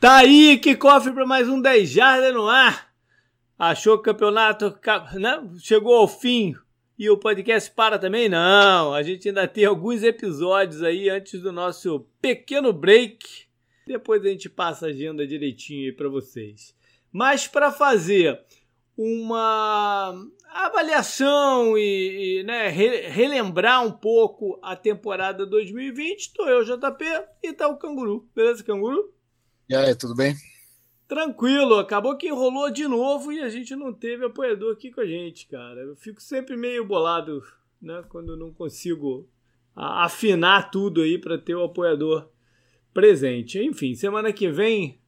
Tá aí, que cofre para mais um 10 Jardas no ar. Achou que o campeonato né, chegou ao fim e o podcast para também? Não, a gente ainda tem alguns episódios aí antes do nosso pequeno break. Depois a gente passa a agenda direitinho aí para vocês. Mas para fazer uma avaliação e, e né, re, relembrar um pouco a temporada 2020, estou eu, JP, e tá o Canguru. Beleza, Canguru? E aí, tudo bem? Tranquilo, acabou que enrolou de novo e a gente não teve apoiador aqui com a gente, cara. Eu fico sempre meio bolado, né, quando não consigo afinar tudo aí para ter o apoiador presente. Enfim, semana que vem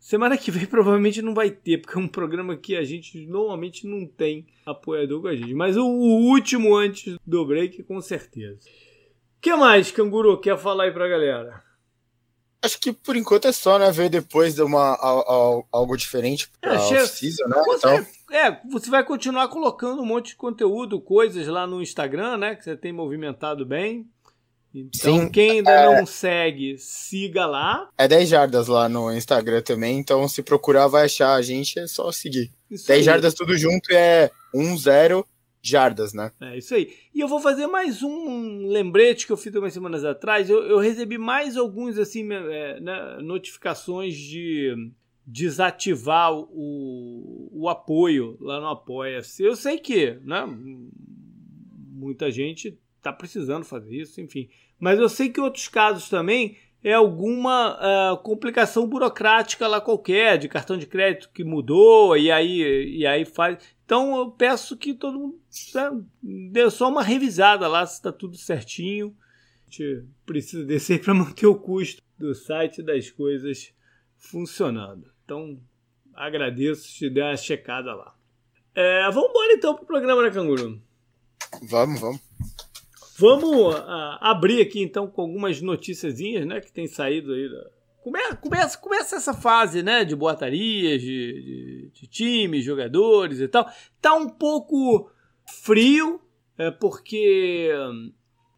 Semana que vem provavelmente não vai ter, porque é um programa que a gente normalmente não tem apoiador com a gente. Mas o, último antes do break, com certeza. O que mais, Canguru, quer falar aí pra galera? Acho que por enquanto é só, né? Ver depois de uma, algo diferente pra é, season, né? Você, então... É, você vai continuar colocando um monte de conteúdo, coisas lá no Instagram, né? Que você tem movimentado bem. Então, Sim, quem ainda é... não segue, siga lá. É 10 jardas lá no Instagram também, então se procurar vai achar a gente, é só seguir. Isso 10 aí. jardas tudo junto é 1, 0 jardas, né? É isso aí. E eu vou fazer mais um lembrete que eu fiz algumas semanas atrás. Eu, eu recebi mais alguns assim é, né, notificações de desativar o, o apoio lá no Apoia-se. Eu sei que, né? Muita gente está precisando fazer isso, enfim. Mas eu sei que outros casos também é alguma uh, complicação burocrática lá qualquer, de cartão de crédito que mudou e aí, e aí faz. Então eu peço que todo mundo né, dê só uma revisada lá se está tudo certinho. A gente precisa descer para manter o custo do site das coisas funcionando. Então agradeço se der uma checada lá. É, vamos embora então para o programa, né, Canguru? Vamos, vamos. Vamos uh, abrir aqui então com algumas noticiazinhas, né, que tem saído aí. Da... Come, começa, começa essa fase, né, de boatarias, de, de, de times, jogadores e tal. Tá um pouco frio, é, porque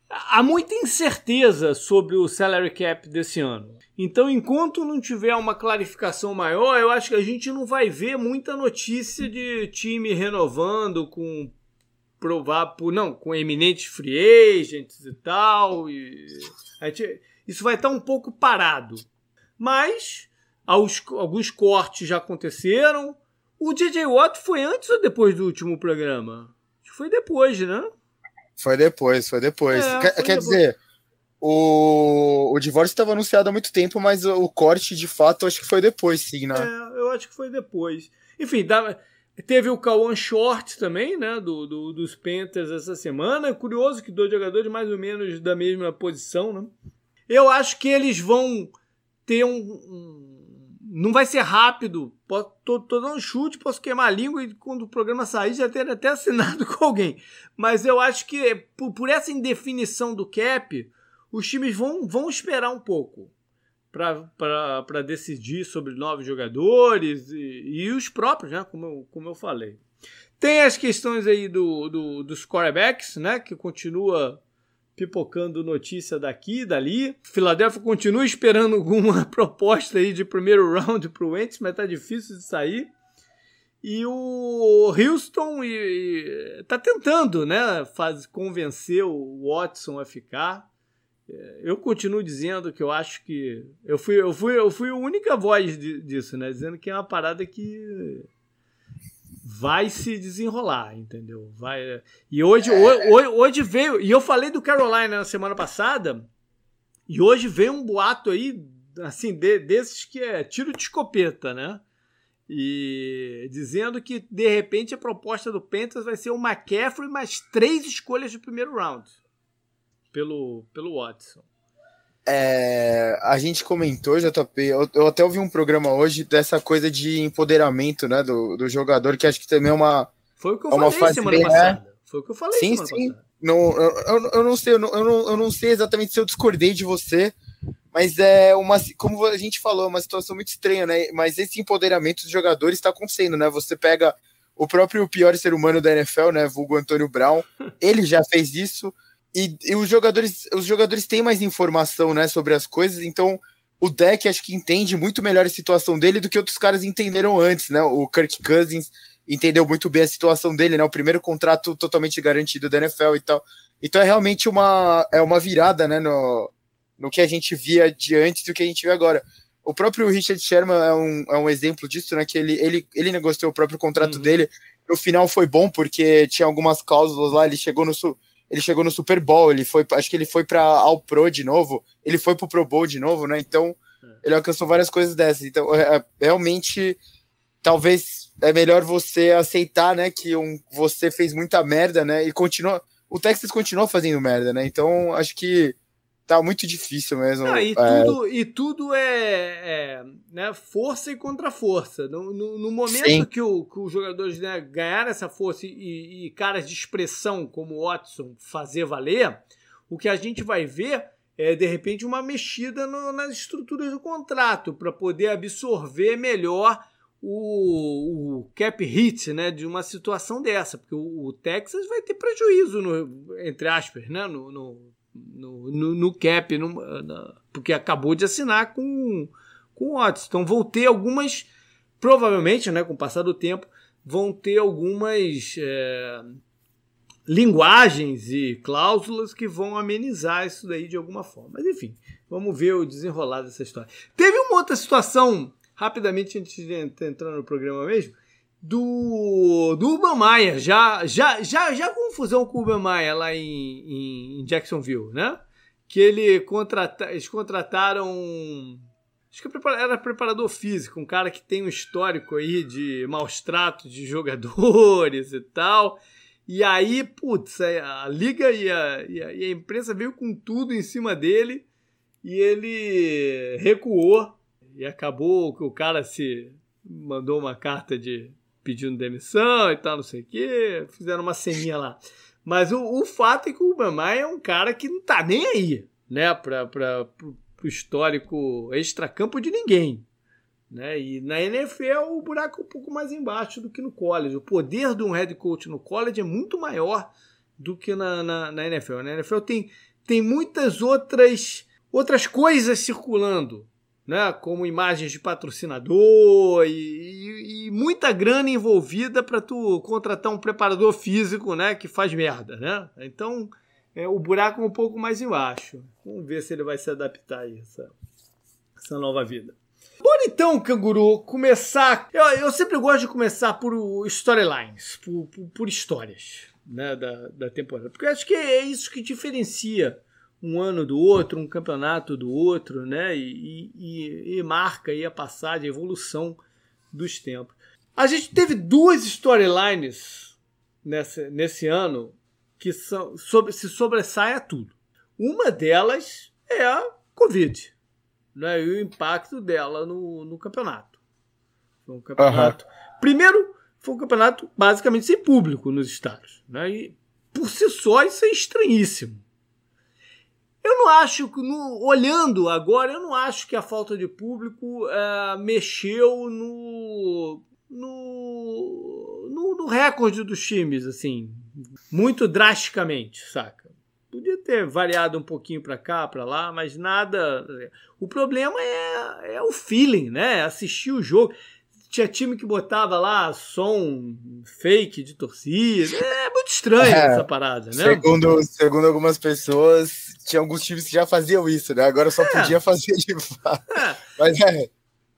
há muita incerteza sobre o salary cap desse ano. Então, enquanto não tiver uma clarificação maior, eu acho que a gente não vai ver muita notícia de time renovando com por não com eminentes free agents e tal e gente, isso vai estar um pouco parado mas alguns cortes já aconteceram o DJ Watt foi antes ou depois do último programa foi depois né foi depois foi depois é, quer, foi quer depois. dizer o, o divórcio estava anunciado há muito tempo mas o, o corte de fato acho que foi depois sim né é, eu acho que foi depois enfim dá Teve o Kawan Short também, né, do, do, dos Panthers essa semana. Curioso que dois jogadores mais ou menos da mesma posição, né? Eu acho que eles vão ter um. um não vai ser rápido. Posso, tô, tô, dando um chute, posso queimar a língua e quando o programa sair já ter até assinado com alguém. Mas eu acho que por, por essa indefinição do cap, os times vão, vão esperar um pouco para decidir sobre novos jogadores e, e, os próprios, né? Como eu, como eu falei. Tem as questões aí do, do, dos quarterbacks, né? Que continua pipocando notícia daqui e dali. Filadélfia continua esperando alguma proposta aí de primeiro round para o Wentz, mas tá difícil de sair. E o Houston e, tá tentando, né, faz, convencer o Watson a ficar. É, eu continuo dizendo que eu acho que. Eu fui, eu fui, eu fui a única voz disso, né? Dizendo que é uma parada que vai se desenrolar, entendeu? Vai. E hoje, hoje, hoje veio. E eu falei do Carolina na semana passada. E hoje veio um boato aí, assim, de, desses que é tiro de escopeta, né? E dizendo que de repente a proposta do Panthers vai ser o McCaffrey mais três escolhas de primeiro round pelo, pelo Watson. É, a gente comentou, JP, eu, eu, até ouvi um programa hoje dessa coisa de empoderamento né, do, do jogador, que acho que também é uma. Foi o que eu é falei semana bem, passada. Né? Foi o que eu falei sim, semana sim. passada. Não, eu, eu, eu, não sei, eu não, eu, não, eu não sei exatamente se eu discordei de você, mas é uma, como a gente falou, uma situação muito estranha, né? Mas esse empoderamento dos jogadores está acontecendo, né? Você pega o próprio pior ser humano da NFL, né? Vulgo Antônio Brown, ele já fez isso. E, e, os jogadores os jogadores têm mais informação né, sobre as coisas, então o deck acho que entende muito melhor a situação dele do que outros caras entenderam antes, né? O Kirk Cousins entendeu muito bem a situação dele, né? O primeiro contrato totalmente garantido da NFL e tal. Então é realmente uma, é uma virada, né? No, no que a gente via de antes do que a gente vê agora. O próprio Richard Sherman é um, é um exemplo disso, né? Que ele, ele, ele negociou o próprio contrato uhum. dele. No final foi bom, porque tinha algumas cláusulas lá, ele chegou no ele chegou no Super Bowl, ele foi, acho que ele foi para All Pro de novo, ele foi pro Pro Bowl de novo, né? Então, é. ele alcançou várias coisas dessas. Então, é, é, realmente, talvez é melhor você aceitar, né, que um, você fez muita merda, né? E continua, o Texas continua fazendo merda, né? Então, acho que tá muito difícil mesmo. e, é... tudo, e tudo é, é, né, força e contra força. No, no, no momento que, o, que os jogadores né, ganharam essa força e, e, caras de expressão como o Watson fazer valer, o que a gente vai ver é, de repente, uma mexida no, nas estruturas do contrato para poder absorver melhor o, o, cap hit né, de uma situação dessa, porque o, o Texas vai ter prejuízo, no, entre aspas, né, no, no no, no, no cap, no, na, porque acabou de assinar com, com o Otis. Então vão ter algumas, provavelmente, né, com o passar do tempo, vão ter algumas é, linguagens e cláusulas que vão amenizar isso daí de alguma forma. Mas enfim, vamos ver o desenrolar dessa história. Teve uma outra situação, rapidamente, antes de entrar no programa mesmo, do, do Urban Meyer, já, já, já, já confusão com o Urban Meyer lá em, em Jacksonville, né? Que ele contrata, eles contrataram. Acho que era preparador físico, um cara que tem um histórico aí de maus tratos de jogadores e tal. E aí, putz, a liga e a, e a, e a imprensa veio com tudo em cima dele e ele recuou e acabou que o cara se mandou uma carta de pedindo demissão e tal, não sei o quê. Fizeram uma ceninha lá. Mas o, o fato é que o Mamai é um cara que não tá nem aí, né, para pro, pro histórico extracampo de ninguém. Né? E na NFL o buraco é um pouco mais embaixo do que no college. O poder de um head coach no college é muito maior do que na, na, na NFL. Na NFL tem, tem muitas outras, outras coisas circulando né, como imagens de patrocinador e, e, e muita grana envolvida para tu contratar um preparador físico, né, que faz merda, né? Então, é, o buraco é um pouco mais embaixo. Vamos ver se ele vai se adaptar a essa, essa nova vida. Bora então, canguru, começar. Eu, eu sempre gosto de começar por storylines, por, por, por histórias né, da, da temporada, porque eu acho que é isso que diferencia um ano do outro, um campeonato do outro, né? E, e, e marca aí a passagem, a evolução dos tempos. A gente teve duas storylines nesse, nesse ano que são, sobre, se sobressaem a tudo. Uma delas é a Covid né, e o impacto dela no, no campeonato. Foi um campeonato. Uhum. Primeiro, foi um campeonato basicamente sem público nos estados. Né, e por si só isso é estranhíssimo. Eu não acho que, no, olhando agora, eu não acho que a falta de público é, mexeu no, no, no, no, recorde dos times, assim, muito drasticamente, saca? Podia ter variado um pouquinho para cá, para lá, mas nada. O problema é, é o feeling, né? Assistir o jogo. Tinha time que botava lá som fake de torcida. É muito estranho é, essa parada, né? Segundo, segundo algumas pessoas, tinha alguns times que já faziam isso, né? Agora só é. podia fazer de fato. É. Mas é,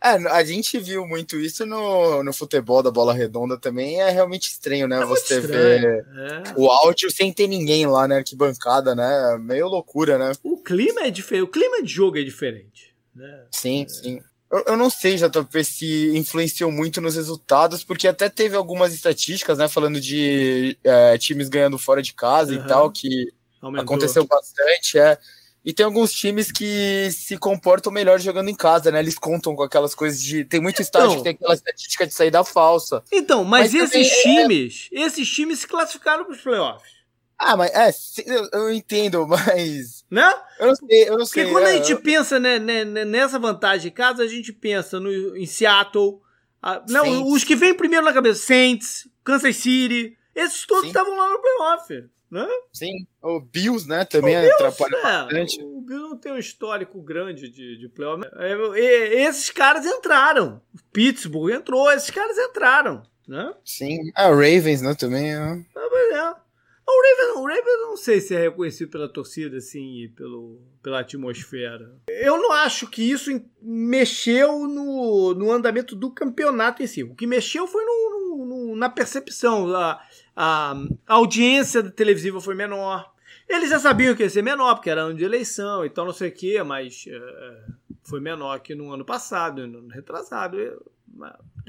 é, a gente viu muito isso no, no futebol da bola redonda também. É realmente estranho, né? É você ver é. o áudio sem ter ninguém lá, né? Arquibancada, né? Meio loucura, né? O clima é diferente, o clima de jogo é diferente. Né? Sim, é. sim. Eu, eu não sei, JP, se influenciou muito nos resultados, porque até teve algumas estatísticas, né? Falando de é, times ganhando fora de casa uhum. e tal, que Aumentou. Aconteceu bastante, é. E tem alguns times que se comportam melhor jogando em casa, né? Eles contam com aquelas coisas de. Tem muito estádio então, que tem aquela estatística de saída falsa. Então, mas, mas esses é- times, é... esses times se classificaram para os playoffs. Ah, mas é, eu, eu, entendo, mas. Né? Eu não sei, eu não sei. Porque quando é, a gente eu... pensa né, né, né, nessa vantagem, caso a gente pensa no, em Seattle, a, não, os que vêm primeiro na cabeça, Saints, Kansas City, esses todos estavam lá no playoff. né? Sim, o Bills, né, também o Bills, atrapalha é, bastante. O Bills não tem um histórico grande de, de playoff. É, esses caras entraram. O Pittsburgh entrou, esses caras entraram, né? Sim, a Ravens, né, também. É. Ah, é. O Ravens, o não sei se é reconhecido pela torcida, assim, e pelo, pela atmosfera. Eu não acho que isso mexeu no, no andamento do campeonato em si. O que mexeu foi no, no, no na percepção. A, a, a audiência televisiva foi menor. Eles já sabiam que ia ser menor, porque era ano de eleição e tal, não sei o quê, mas uh, foi menor que no ano passado, no ano retrasado. Eu,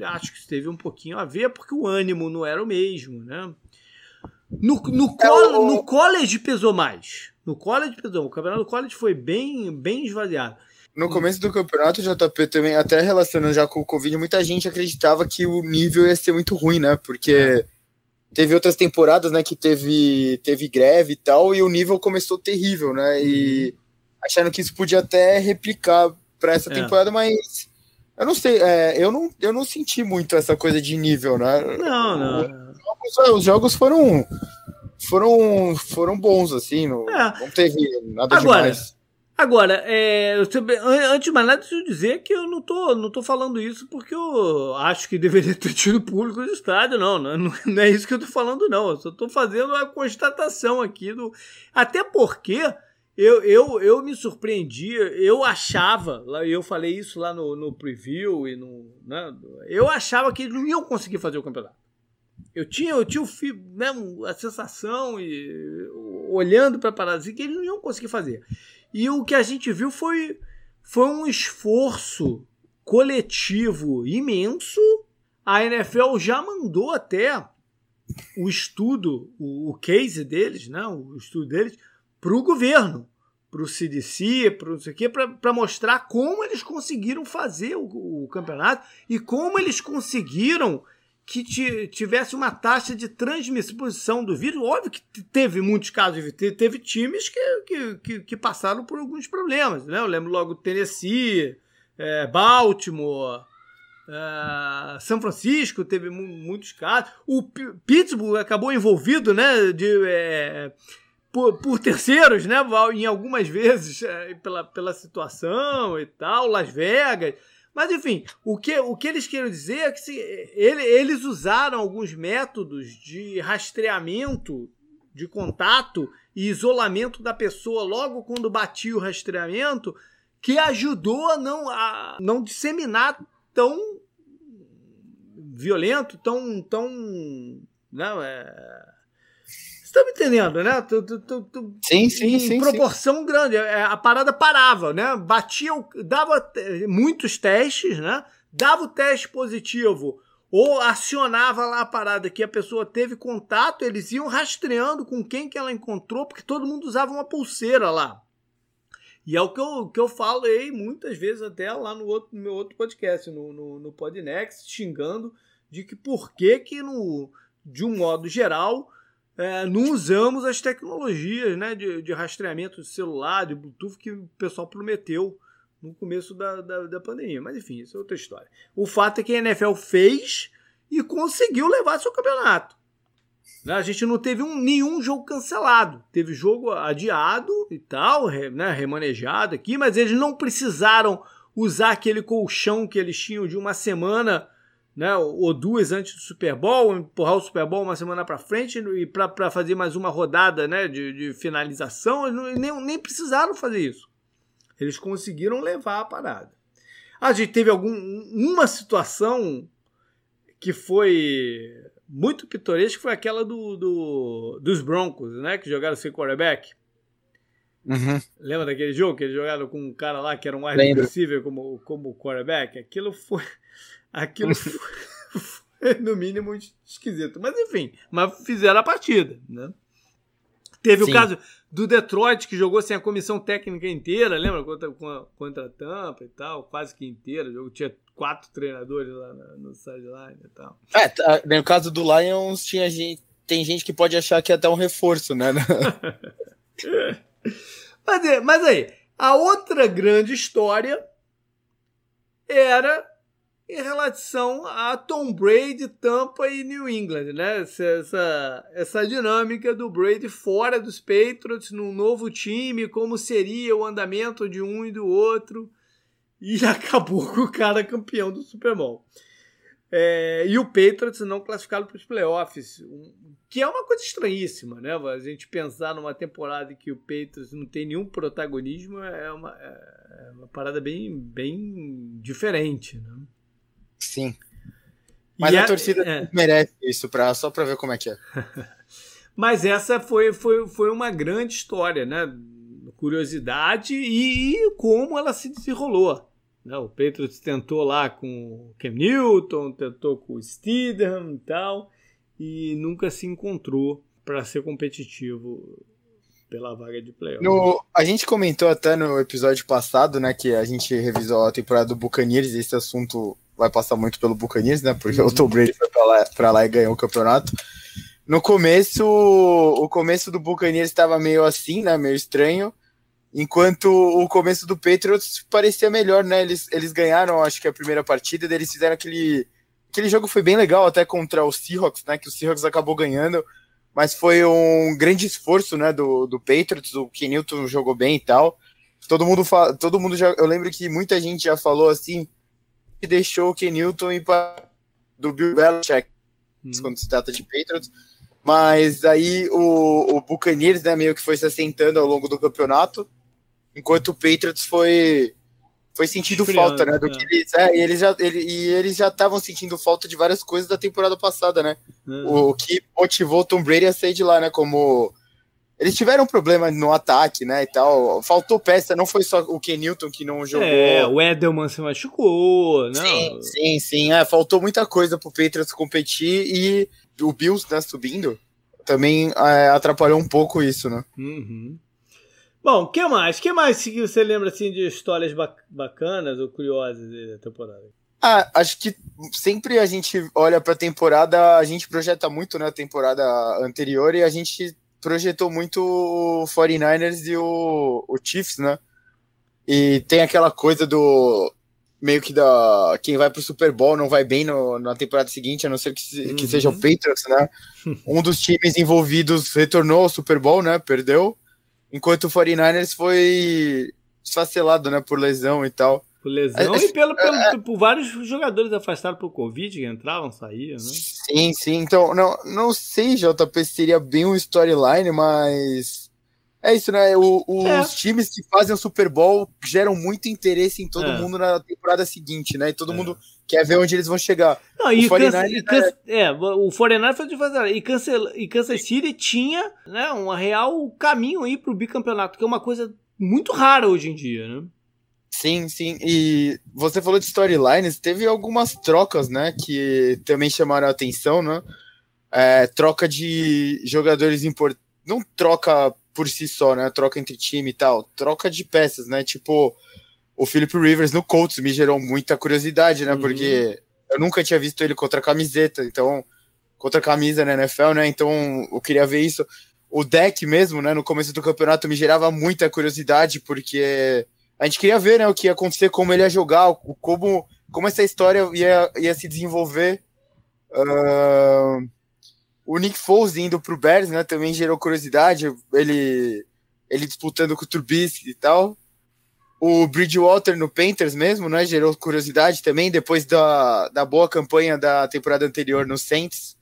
acho que isso teve um pouquinho a ver, porque o ânimo não era o mesmo, né? No, no, é o... no college pesou mais. No college pesou. O campeonato do college foi bem, bem esvaziado. No começo do campeonato, JP também, até relacionando já com o Covid, muita gente acreditava que o nível ia ser muito ruim, né? Porque teve outras temporadas, né, que teve, teve greve e tal, e o nível começou terrível, né? E uhum. achando que isso podia até replicar para essa é. temporada, mas eu não sei, é, eu, não, eu não senti muito essa coisa de nível, né? Não, não os jogos foram foram foram bons assim, não, é. não teve nada agora, demais. Agora, é, antes de mais nada, deixa eu dizer que eu não tô, não tô falando isso porque eu acho que deveria ter tido público no estádio, não, não. Não é isso que eu tô falando, não. Eu só tô fazendo a constatação aqui do. Até porque eu, eu, eu me surpreendi, eu achava, eu falei isso lá no, no preview e no. Né, eu achava que eles não iam conseguir fazer o campeonato. Eu tinha, eu tinha o, né, a sensação e olhando para a parada que eles não iam conseguir fazer. E o que a gente viu foi, foi um esforço coletivo imenso. A NFL já mandou até o estudo, o, o case deles, né, o estudo deles, para o governo, para o CDC, para não sei o quê, para mostrar como eles conseguiram fazer o, o campeonato e como eles conseguiram que tivesse uma taxa de transmissão do vírus. Óbvio que teve muitos casos, teve times que, que, que passaram por alguns problemas. Né? Eu lembro logo Tennessee, é, Baltimore, é, São Francisco teve muitos casos. O Pittsburgh acabou envolvido né, de, é, por, por, terceiros, né, em algumas vezes, é, pela, pela situação e tal. Las Vegas. Mas enfim, o que, o que eles querem dizer é que se, ele, eles usaram alguns métodos de rastreamento de contato e isolamento da pessoa logo quando batia o rastreamento, que ajudou a não, a não disseminar tão violento, tão. tão não, é, você tá me entendendo, né? Tu, tu, tu, sim, sim, em sim. Em proporção sim. grande. É, a parada parava, né? Batia, dava muitos testes, né? Dava o teste positivo ou acionava lá a parada que a pessoa teve contato, eles iam rastreando com quem que ela encontrou, porque todo mundo usava uma pulseira lá. E é o que eu, que eu falei muitas vezes até lá no, outro, no meu outro podcast, no, no, no Podnext, xingando de que por que que no, de um modo geral é, não usamos as tecnologias né, de, de, rastreamento de celular, de Bluetooth que o pessoal prometeu no começo da, da, da, pandemia. Mas enfim, isso é outra história. O fato é que a NFL fez e conseguiu levar seu campeonato. Né, a gente não teve um, nenhum jogo cancelado. Teve jogo adiado e tal, né, remanejado aqui, mas eles não precisaram usar aquele colchão que eles tinham de uma semana né, ou duas antes do Super Bowl, empurrar o Super Bowl uma semana para frente e para fazer mais uma rodada né, de, de finalização, eles nem, nem precisaram fazer isso. Eles conseguiram levar a parada. A gente teve algum, uma situação que foi muito pitoresca, foi aquela do, do, dos Broncos, né, que jogaram sem quarterback. Uhum. Lembra daquele jogo que eles jogaram com um cara lá que era um wide receiver como, como quarterback? Aquilo foi Aquilo foi, no mínimo, esquisito. Mas enfim, mas fizeram a partida, né? Teve Sim. o caso do Detroit, que jogou sem a comissão técnica inteira, lembra? Contra, contra a Tampa e tal, quase que inteira. jogo tinha quatro treinadores lá no sideline e tal. É, no caso do Lions, tinha gente, tem gente que pode achar que é até um reforço, né? mas, mas aí, a outra grande história era em relação a Tom Brady, Tampa e New England, né? Essa, essa, dinâmica do Brady fora dos Patriots, num novo time, como seria o andamento de um e do outro, e acabou com o cara campeão do Super Bowl. É, e o Patriots não classificado para os playoffs, que é uma coisa estranhíssima, né? A gente pensar numa temporada em que o Patriots não tem nenhum protagonismo é uma, é uma parada bem, bem diferente, né? Sim. Mas a, a, torcida é. merece isso, pra, só para ver como é que é. Mas essa foi, foi, foi uma grande história, né? Curiosidade e, e como ela se desenrolou. Né? O Patriots tentou lá com o Cam Newton, tentou com o Steedham e tal, e nunca se encontrou para ser competitivo pela vaga de playoff. No, a gente comentou até no episódio passado, né, que a gente revisou a temporada do Buccaneers, esse assunto vai passar muito pelo Buccaneers, né? Porque uhum. o Tom Brady foi pra lá, pra lá e ganhou o campeonato. No começo, o começo do Buccaneers estava meio assim, né? Meio estranho. Enquanto o começo do Patriots parecia melhor, né? Eles, eles ganharam, acho que a primeira partida, eles fizeram aquele. Aquele jogo foi bem legal, até contra o Seahawks, né? Que o Seahawks acabou ganhando. Mas foi um grande esforço, né? Do, do Patriots. O Kenilton jogou bem e tal. Todo mundo, todo mundo já. Eu lembro que muita gente já falou assim que deixou o Kenilton ir para do Bill Belichick hum. quando se trata de Patriots. Mas aí o, o Buccaneers né, meio que foi se assentando ao longo do campeonato, enquanto o Patriots foi foi sentindo falta, né? Do é. que eles, é, e eles já ele, e eles já estavam sentindo falta de várias coisas da temporada passada, né? Uhum. O, o, que motivou o Tom Brady a sair de lá, né? Como eles tiveram um problema no ataque, né, e tal. Faltou peça, não foi só o Kenilton que não jogou. É, o Edelman se machucou, né? Sim, sim, sim. É, faltou muita coisa pro Patriots competir e o Bills, né, subindo, também é, atrapalhou um pouco isso, né? Uhum. Bom, o que mais? que mais que você lembra, assim, de histórias bacanas ou curiosas da temporada? Ah, acho que sempre a gente olha pra temporada, a gente projeta muito, né, a temporada anterior e a gente projetou muito o 49ers e o, o Chiefs, né? E tem aquela coisa do meio que da quem vai pro Super Bowl não vai bem no, na temporada seguinte, a não ser que, uhum. que seja o Patriots, né? um dos times envolvidos retornou ao Super Bowl, né? Perdeu. Enquanto o 49ers foi esfacelado, né? Por lesão e tal. Por lesão é, e pelo, pelo, é, por vários jogadores afastados por Covid que entravam, saíam, né? Sim, sim. Então, não, não sei, JP, se seria bem um storyline, mas. É isso, né? O, os é. times que fazem o Super Bowl geram muito interesse em todo é. mundo na temporada seguinte, né? E todo é. mundo quer ver onde eles vão chegar. Não, e o 49 Kansas, é... é, o 49 foi de fazer. E Kansas, e Kansas City tinha né, um real caminho aí pro bicampeonato, que é uma coisa muito rara hoje em dia, né? Sim, sim. E você falou de storylines, teve algumas trocas, né, que também chamaram a atenção, né? É, troca de jogadores importantes. Não troca por si só, né? Troca entre time e tal. Troca de peças, né? Tipo, o Philip Rivers no Colts me gerou muita curiosidade, né? Uhum. Porque eu nunca tinha visto ele contra a camiseta, então. Contra a camisa na NFL, né? Então eu queria ver isso. O deck mesmo, né? No começo do campeonato me gerava muita curiosidade, porque a gente queria ver né, o que ia acontecer, como ele ia jogar, como, como essa história ia, ia se desenvolver. Uh, o Nick Foles indo para o Bears né, também gerou curiosidade, ele, ele disputando com o Trubisky e tal. O Bridgewater no Panthers mesmo, né, gerou curiosidade também, depois da, da boa campanha da temporada anterior no Saints.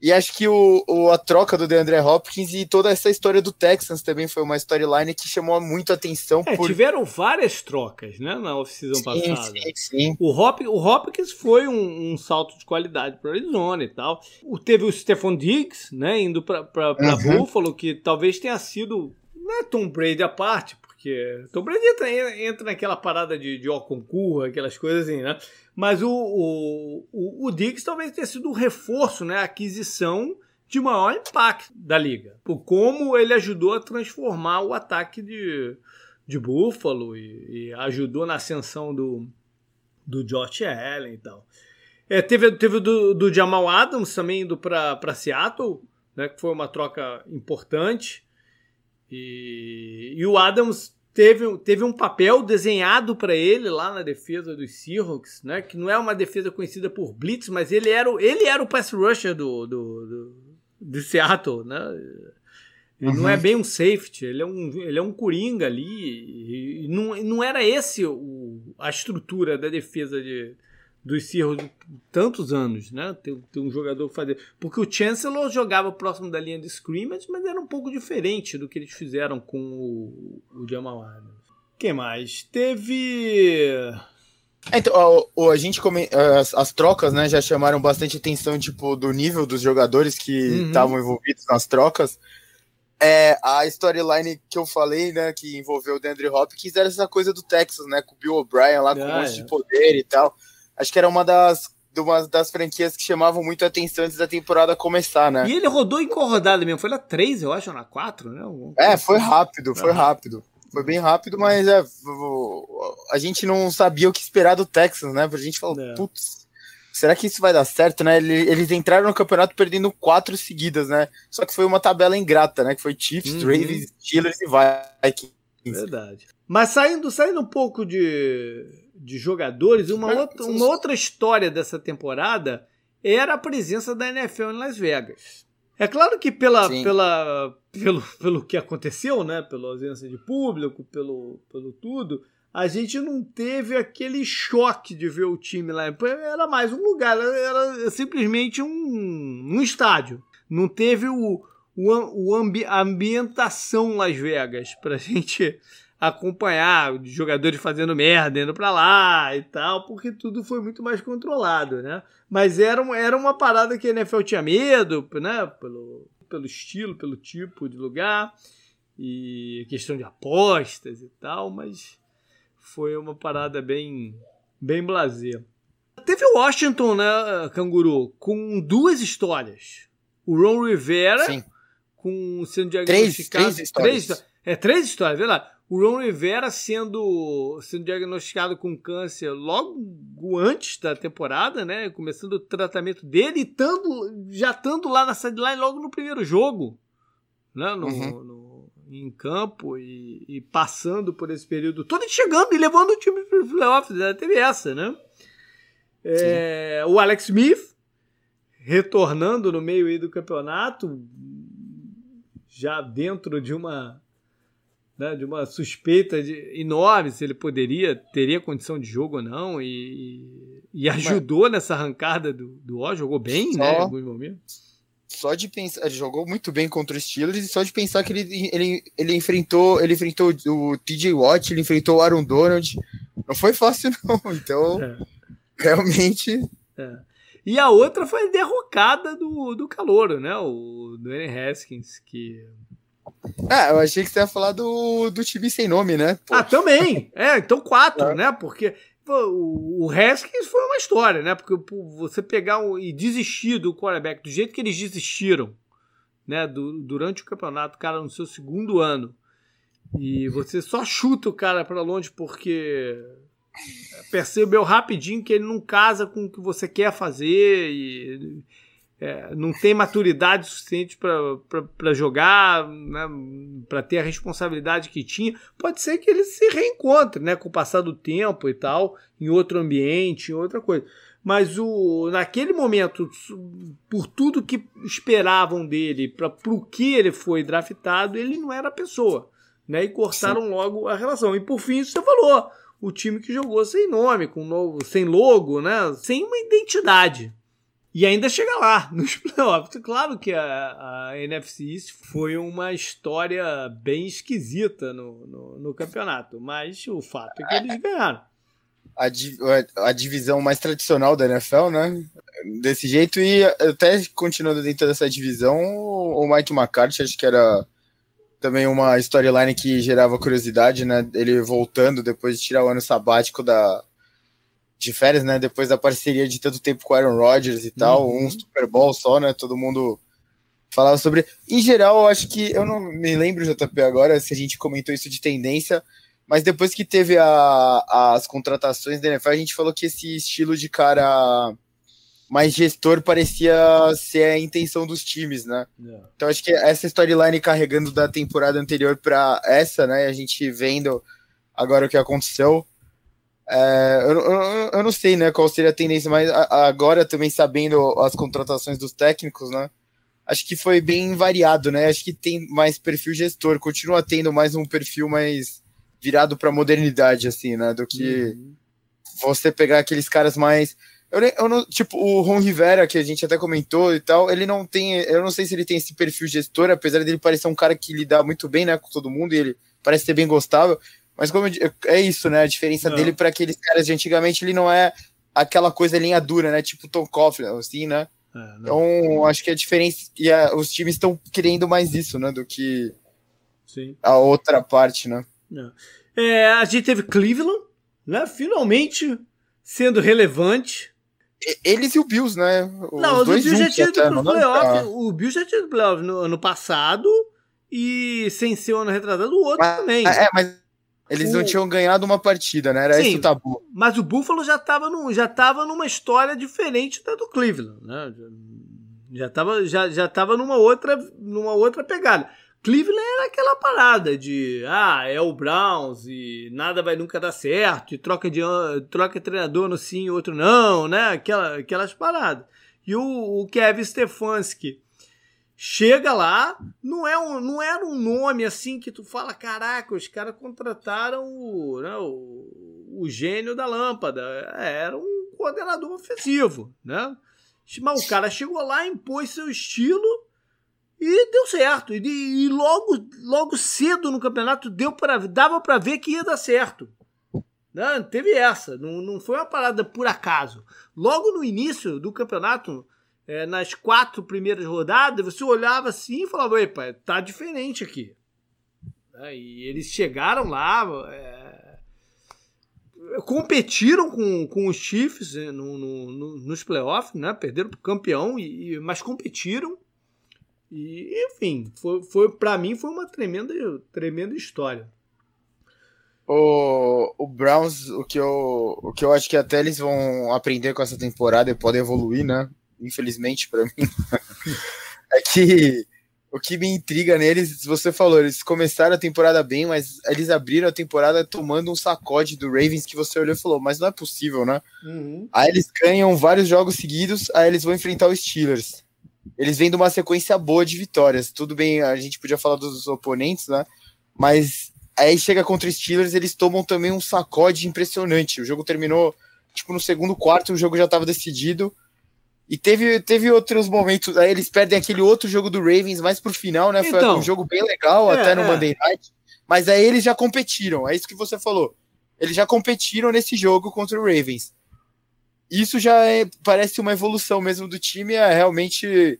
E acho que o, o, a troca do DeAndre Hopkins e toda essa história do Texans também foi uma storyline que chamou muito atenção. É, por... Tiveram várias trocas né, na off-season passada. Sim, sim. O, Hop, o Hopkins foi um, um salto de qualidade para Arizona e tal. O, teve o Stephon Diggs né, indo para uhum. Buffalo, que talvez tenha sido. Não é Tom Brady à parte, porque Tom Brady entra, entra naquela parada de, de ó concurso, aquelas coisas assim, né? Mas o, o, o, o Diggs talvez tenha sido um reforço, né? A aquisição de maior impacto da liga. Por como ele ajudou a transformar o ataque de, de Buffalo e, e ajudou na ascensão do, do Josh Allen e tal. É, teve teve do, do Jamal Adams também indo para Seattle, né, que foi uma troca importante. E, e o Adams teve, teve um papel desenhado para ele lá na defesa dos Seahawks, né? Que não é uma defesa conhecida por blitz, mas ele era o, ele era o pass rusher do, do, do, do Seattle, né? Ele uhum. não é bem um safety, ele é um, ele é um coringa ali. E não, não era esse o, a estrutura da defesa de, dos Seahawks tantos anos, né? Ter, ter, um jogador fazer. Porque o Chancellor jogava próximo da linha de scrimmage, mas era um pouco diferente do que eles fizeram com o, o Jamal Adams. que mais? Teve. Então, a, a gente come, as, as, trocas, né, já chamaram bastante atenção, tipo, do nível dos jogadores que uhum. estavam uhum. envolvidos nas trocas. É, a storyline que eu falei, né, que envolveu o DeAndre Hopkins era essa coisa do Texas, né, com o Bill O'Brien lá com ah, um monte é. de poder e tal. Acho que era uma das uma das franquias que chamavam muito a atenção antes da temporada começar, né? E ele rodou em qual rodada mesmo? Foi na 3, eu acho, ou na 4, né? É, foi rápido, foi rápido. Foi bem rápido, mas é, a gente não sabia o que esperar do Texas, né? A gente falou, é. putz, será que isso vai dar certo, né? Eles entraram no campeonato perdendo quatro seguidas, né? Só que foi uma tabela ingrata, né? Que foi Chiefs, uhum. Ravens, Steelers e Vikings. Verdade. Mas saindo, saindo um pouco de de jogadores. Uma, outra, uma outra história dessa temporada era a presença da NFL em Las Vegas. É claro que pela, pela, pelo, pelo que aconteceu, né? Pela ausência de público, pelo, pelo tudo, a gente não teve aquele choque de ver o time lá. Era mais um lugar, era simplesmente um, um estádio. Não teve o, o, o ambi, a ambientação Las Vegas para a gente acompanhar jogadores fazendo merda, indo pra lá e tal, porque tudo foi muito mais controlado, né? Mas era uma, era uma parada que a NFL tinha medo, né? Pelo, pelo estilo, pelo tipo de lugar e questão de apostas e tal, mas foi uma parada bem, bem blazer. Teve o Washington, né, Canguru, com duas histórias. O Ron Rivera Sim. com sendo diagnosticado... Três, três histórias. Três, é, três histórias, verdade o Ron Rivera sendo, sendo diagnosticado com câncer logo antes da temporada, né? Começando o tratamento dele e tando, já estando lá na sideline logo no primeiro jogo, né? No, uhum. no, em campo e, e, passando por esse período todo e chegando e levando o time para os playoffs. Né? Teve essa, né? É, o Alex Smith retornando no meio do campeonato, já dentro de uma né, de uma suspeita de, enorme se ele poderia, teria condição de jogo ou não, e, e ajudou Mas, nessa arrancada do, do O, jogou bem, só, né, em alguns momentos. Só de pensar, ele jogou muito bem contra os Steelers, e só de pensar que ele, ele, ele enfrentou ele enfrentou o TJ Watt, ele enfrentou o Aaron Donald, não foi fácil não, então é. realmente... É. E a outra foi a derrocada do, do Calouro, né, o Dwayne Haskins, que ah, eu achei que você ia falar do, do time sem nome, né? Ah, também. É, então quatro, é. né? Porque o, o Haskins foi uma história, né? Porque você pegar o, e desistir do quarterback do jeito que eles desistiram, né? Do, durante o campeonato, cara no seu segundo ano, e você só chuta o cara para longe porque percebeu rapidinho que ele não casa com o que você quer fazer e é, não tem maturidade suficiente para jogar, né, para ter a responsabilidade que tinha. Pode ser que ele se reencontre né, com o passar do tempo e tal, em outro ambiente, em outra coisa. Mas o, naquele momento, por tudo que esperavam dele, para o que ele foi draftado, ele não era a pessoa. Né, e cortaram Sim. logo a relação. E por fim, isso você falou. O time que jogou sem nome, com novo, sem logo, né, sem uma identidade. E ainda chega lá, nos playoffs. Claro que a, a NFC East foi uma história bem esquisita no, no, no, campeonato, mas o fato é que eles ganharam. A, a, divisão mais tradicional da NFL, né? Desse jeito, e até continuando dentro dessa divisão, o Mike McCarthy, acho que era também uma storyline que gerava curiosidade, né? Ele voltando depois de tirar o ano sabático da, de férias, né? Depois da parceria de tanto tempo com o Aaron Rodgers e tal, uhum. um Super Bowl só, né? Todo mundo falava sobre. Em geral, eu acho que eu não me lembro, JP, agora se a gente comentou isso de tendência, mas depois que teve a, as contratações da NFL, a gente falou que esse estilo de cara mas gestor parecia ser a intenção dos times, né? Yeah. Então acho que essa storyline carregando da temporada anterior para essa, né? A gente vendo agora o que aconteceu. É, eu, eu, eu, não sei, né, qual seria a tendência, mas agora também sabendo as contratações dos técnicos, né? Acho que foi bem variado, né? Acho que tem mais perfil gestor, continua tendo mais um perfil mais virado para modernidade, assim, né? Do que uhum. você pegar aqueles caras mais eu, eu não, tipo, o Ron Rivera, que a gente até comentou e tal, ele não tem. Eu não sei se ele tem esse perfil gestor, apesar dele parecer um cara que lida muito bem, né, com todo mundo, e ele parece ser bem gostável. Mas como eu, é isso, né? A diferença não. dele para aqueles caras de antigamente, ele não é aquela coisa linha dura, né? Tipo Tom Coughlin, assim, né? É, então, acho que a diferença. E a, os times estão querendo mais isso, né? Do que Sim. a outra parte, né? É. é, a gente teve Cleveland, né? Finalmente sendo relevante eles e o Bills, né? Os não, dois o Bills já tinha ido pro playoff. Ah. O Bills já tinha ido pro playoff no ano passado e sem ser o ano retratado, o outro mas, também. É, mas eles o... não tinham ganhado uma partida, né? Era Sim, esse o tabu. Mas o Buffalo já estava num, já tava numa história diferente da do Cleveland, né? Já estava já, já tava numa outra numa outra pegada. Cleveland era aquela parada de ah, é o Browns e nada vai nunca dar certo, e troca de troca treinador no sim, outro não, né? Aquela, aquelas paradas. E o, o Kevin Stefanski chega lá, não é um, não era um nome assim que tu fala, caraca, os caras contrataram o, né, o, o gênio da lâmpada. Era um coordenador ofensivo, né? Mas o cara chegou lá, impôs seu estilo e deu certo. E, e, logo, logo cedo no campeonato deu para dava para ver que ia dar certo. Não, teve essa. Não, não foi uma parada por acaso. Logo no início do campeonato, é, nas quatro primeiras rodadas, você olhava assim e falava: Epa, tá diferente aqui. É, e eles chegaram lá. É, competiram com, com os Chiefs é, no, no, no, nos playoffs, né? Perderam pro campeão, e, mas competiram e, enfim, foi, foi para mim foi uma tremenda, tremenda história. O, o Browns, o que, eu, o que eu acho que até eles vão aprender com essa temporada e podem evoluir, né? Infelizmente para mim, é que o que me intriga neles, você falou, eles começaram a temporada bem, mas eles abriram a temporada tomando um sacode do Ravens que você olhou e falou, mas não é possível, né? Uhum. Aí eles ganham vários jogos seguidos, aí eles vão enfrentar os Steelers eles vêm de uma sequência boa de vitórias. Tudo bem, a gente podia falar dos oponentes, né? Mas aí chega contra os Steelers, eles tomam também um sacode impressionante. O jogo terminou, tipo, no segundo quarto, o jogo já estava decidido. E teve, teve outros momentos, aí eles perdem aquele outro jogo do Ravens mais pro final, né? Foi então, um jogo bem legal, é, até no é. Monday Night. Mas aí eles já competiram, é isso que você falou. Eles já competiram nesse jogo contra o Ravens isso já é, parece uma evolução mesmo do time. É realmente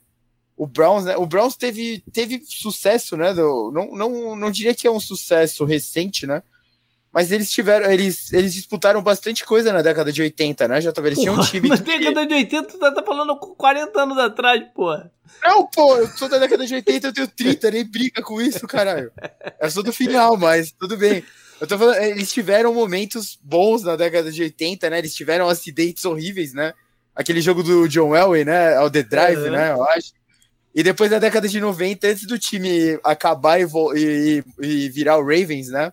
o Browns, né? O Browns teve, teve sucesso, né? Do, não, não, não diria que é um sucesso recente, né? Mas eles tiveram, eles, eles disputaram bastante coisa na década de 80, né? Já tava, eles tinham um time. Mas que... década de 80, tu tá, tá falando 40 anos atrás, porra. Não, pô, eu sou da década de 80, eu tenho 30, nem briga com isso, caralho. Eu sou do final, mas tudo bem. Eu tô falando, eles tiveram momentos bons na década de 80, né? Eles tiveram acidentes horríveis, né? Aquele jogo do John Elway, né? O The Drive, uhum. né? Eu acho. E depois na década de 90, antes do time acabar e, e, e virar o Ravens, né?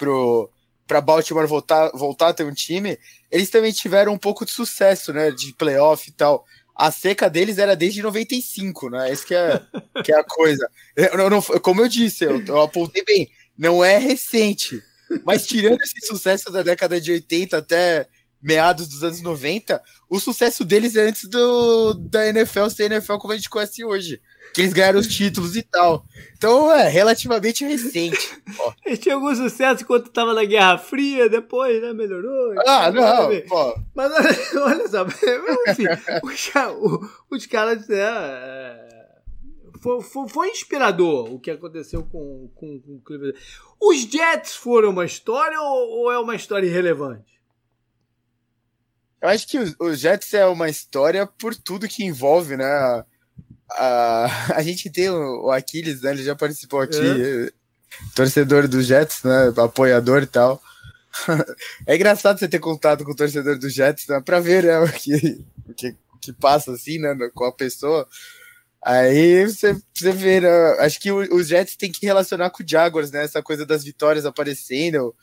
Pro, pra Baltimore voltar, voltar a ter um time, eles também tiveram um pouco de sucesso, né? De playoff e tal. A seca deles era desde 95, né? Isso que é, que é a coisa. Eu, não, como eu disse, eu, eu apontei bem não é recente. Mas tirando esse sucesso da década de 80 até meados dos anos 90, o sucesso deles é antes do, da NFL ser NFL como a gente conhece hoje. Que eles ganharam os títulos e tal. Então é relativamente recente. Eles tinham algum sucesso enquanto tava na Guerra Fria, depois, né? Melhorou. Ah, não, pô. Mas olha, olha só, assim, os, os caras. É, foi, foi, foi, inspirador o que aconteceu com, com, com o Cleveland. Os Jets foram uma história ou, ou, é uma história irrelevante? Eu acho que os, Jets é uma história por tudo que envolve, né? A, a, gente tem o, o, Aquiles, né? Ele já participou aqui, é. torcedor dos Jets, né? Apoiador e tal. é engraçado você ter contato com o torcedor dos Jets, né? Pra ver né? o, que, o que que passa assim, né, com a pessoa. Aí você, você vê, né? acho que os Jets têm que relacionar com o Jaguars, né? Essa coisa das vitórias aparecendo,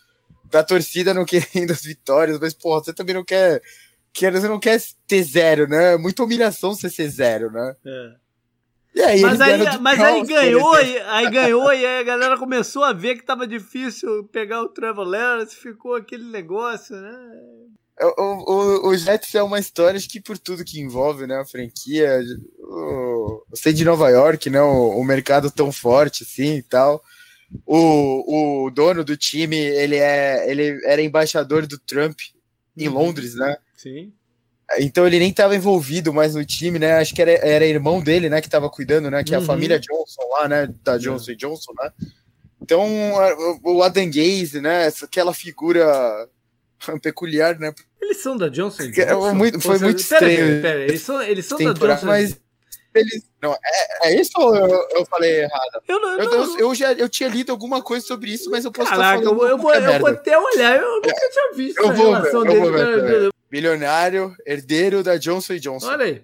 da torcida não querendo as vitórias, mas, porra, você também não quer, quer você não quer ter zero, né? É muita humilhação você ser zero, né? É. Aí, mas aí, mas aí ganhou, aí, aí ganhou, e aí a galera começou a ver que tava difícil pegar o Trevor Lawrence, ficou aquele negócio, né? O, o, o Jets é uma história, acho que por tudo que envolve, né? A franquia, o, sei de Nova York, né? O, o, mercado tão forte assim e tal. O, o dono do time, ele, é, ele era embaixador do Trump em uhum. Londres, né? Sim. Então ele nem estava envolvido mais no time, né? Acho que era, era irmão dele, né? Que estava cuidando, né? Que é a uhum. família Johnson lá, né? Da Johnson uhum. Johnson, né? Então o Adam Gaze, né? Aquela figura peculiar, né? Eles são da Johnson é Johnson? Muito, foi muito estranho. Pera, pera, eles são, eles são da Johnson mas eles, não, é, é isso ou eu, eu falei errado? Eu, não, eu, não, eu, já eu tinha lido alguma coisa sobre isso, mas eu posso Caraca, estar falando eu, vou, eu vou até olhar, eu nunca tinha visto eu vou relação ver, dele. Eu vou ver, Milionário, herdeiro da Johnson Johnson. Olha aí.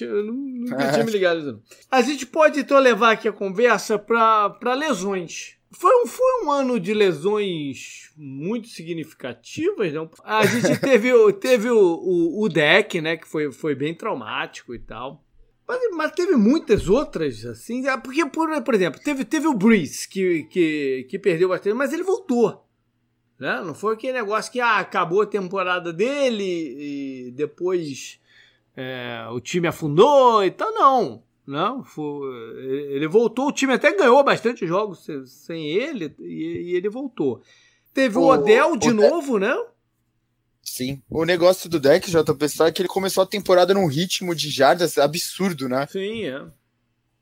Eu nunca tinha me ligado. A gente pode então levar aqui a conversa para lesões. Foi um, foi um ano de lesões muito significativas, não? A gente teve, teve o, o, o, deck, né? Que foi, foi bem traumático e tal. Mas, mas teve muitas outras, assim. É, porque, por, por exemplo, teve, teve o Breeze, que, que, que perdeu bastante, mas ele voltou. Né? Não foi aquele negócio que ah, acabou a temporada dele e depois é, o time afundou e tal. Não. Não, foi, ele voltou, o time até ganhou bastante jogos sem ele e, e ele voltou. Teve o, o Odell de o novo, né? Sim. O negócio do deck, JP, é que ele começou a temporada num ritmo de jardas absurdo, né? Sim, é.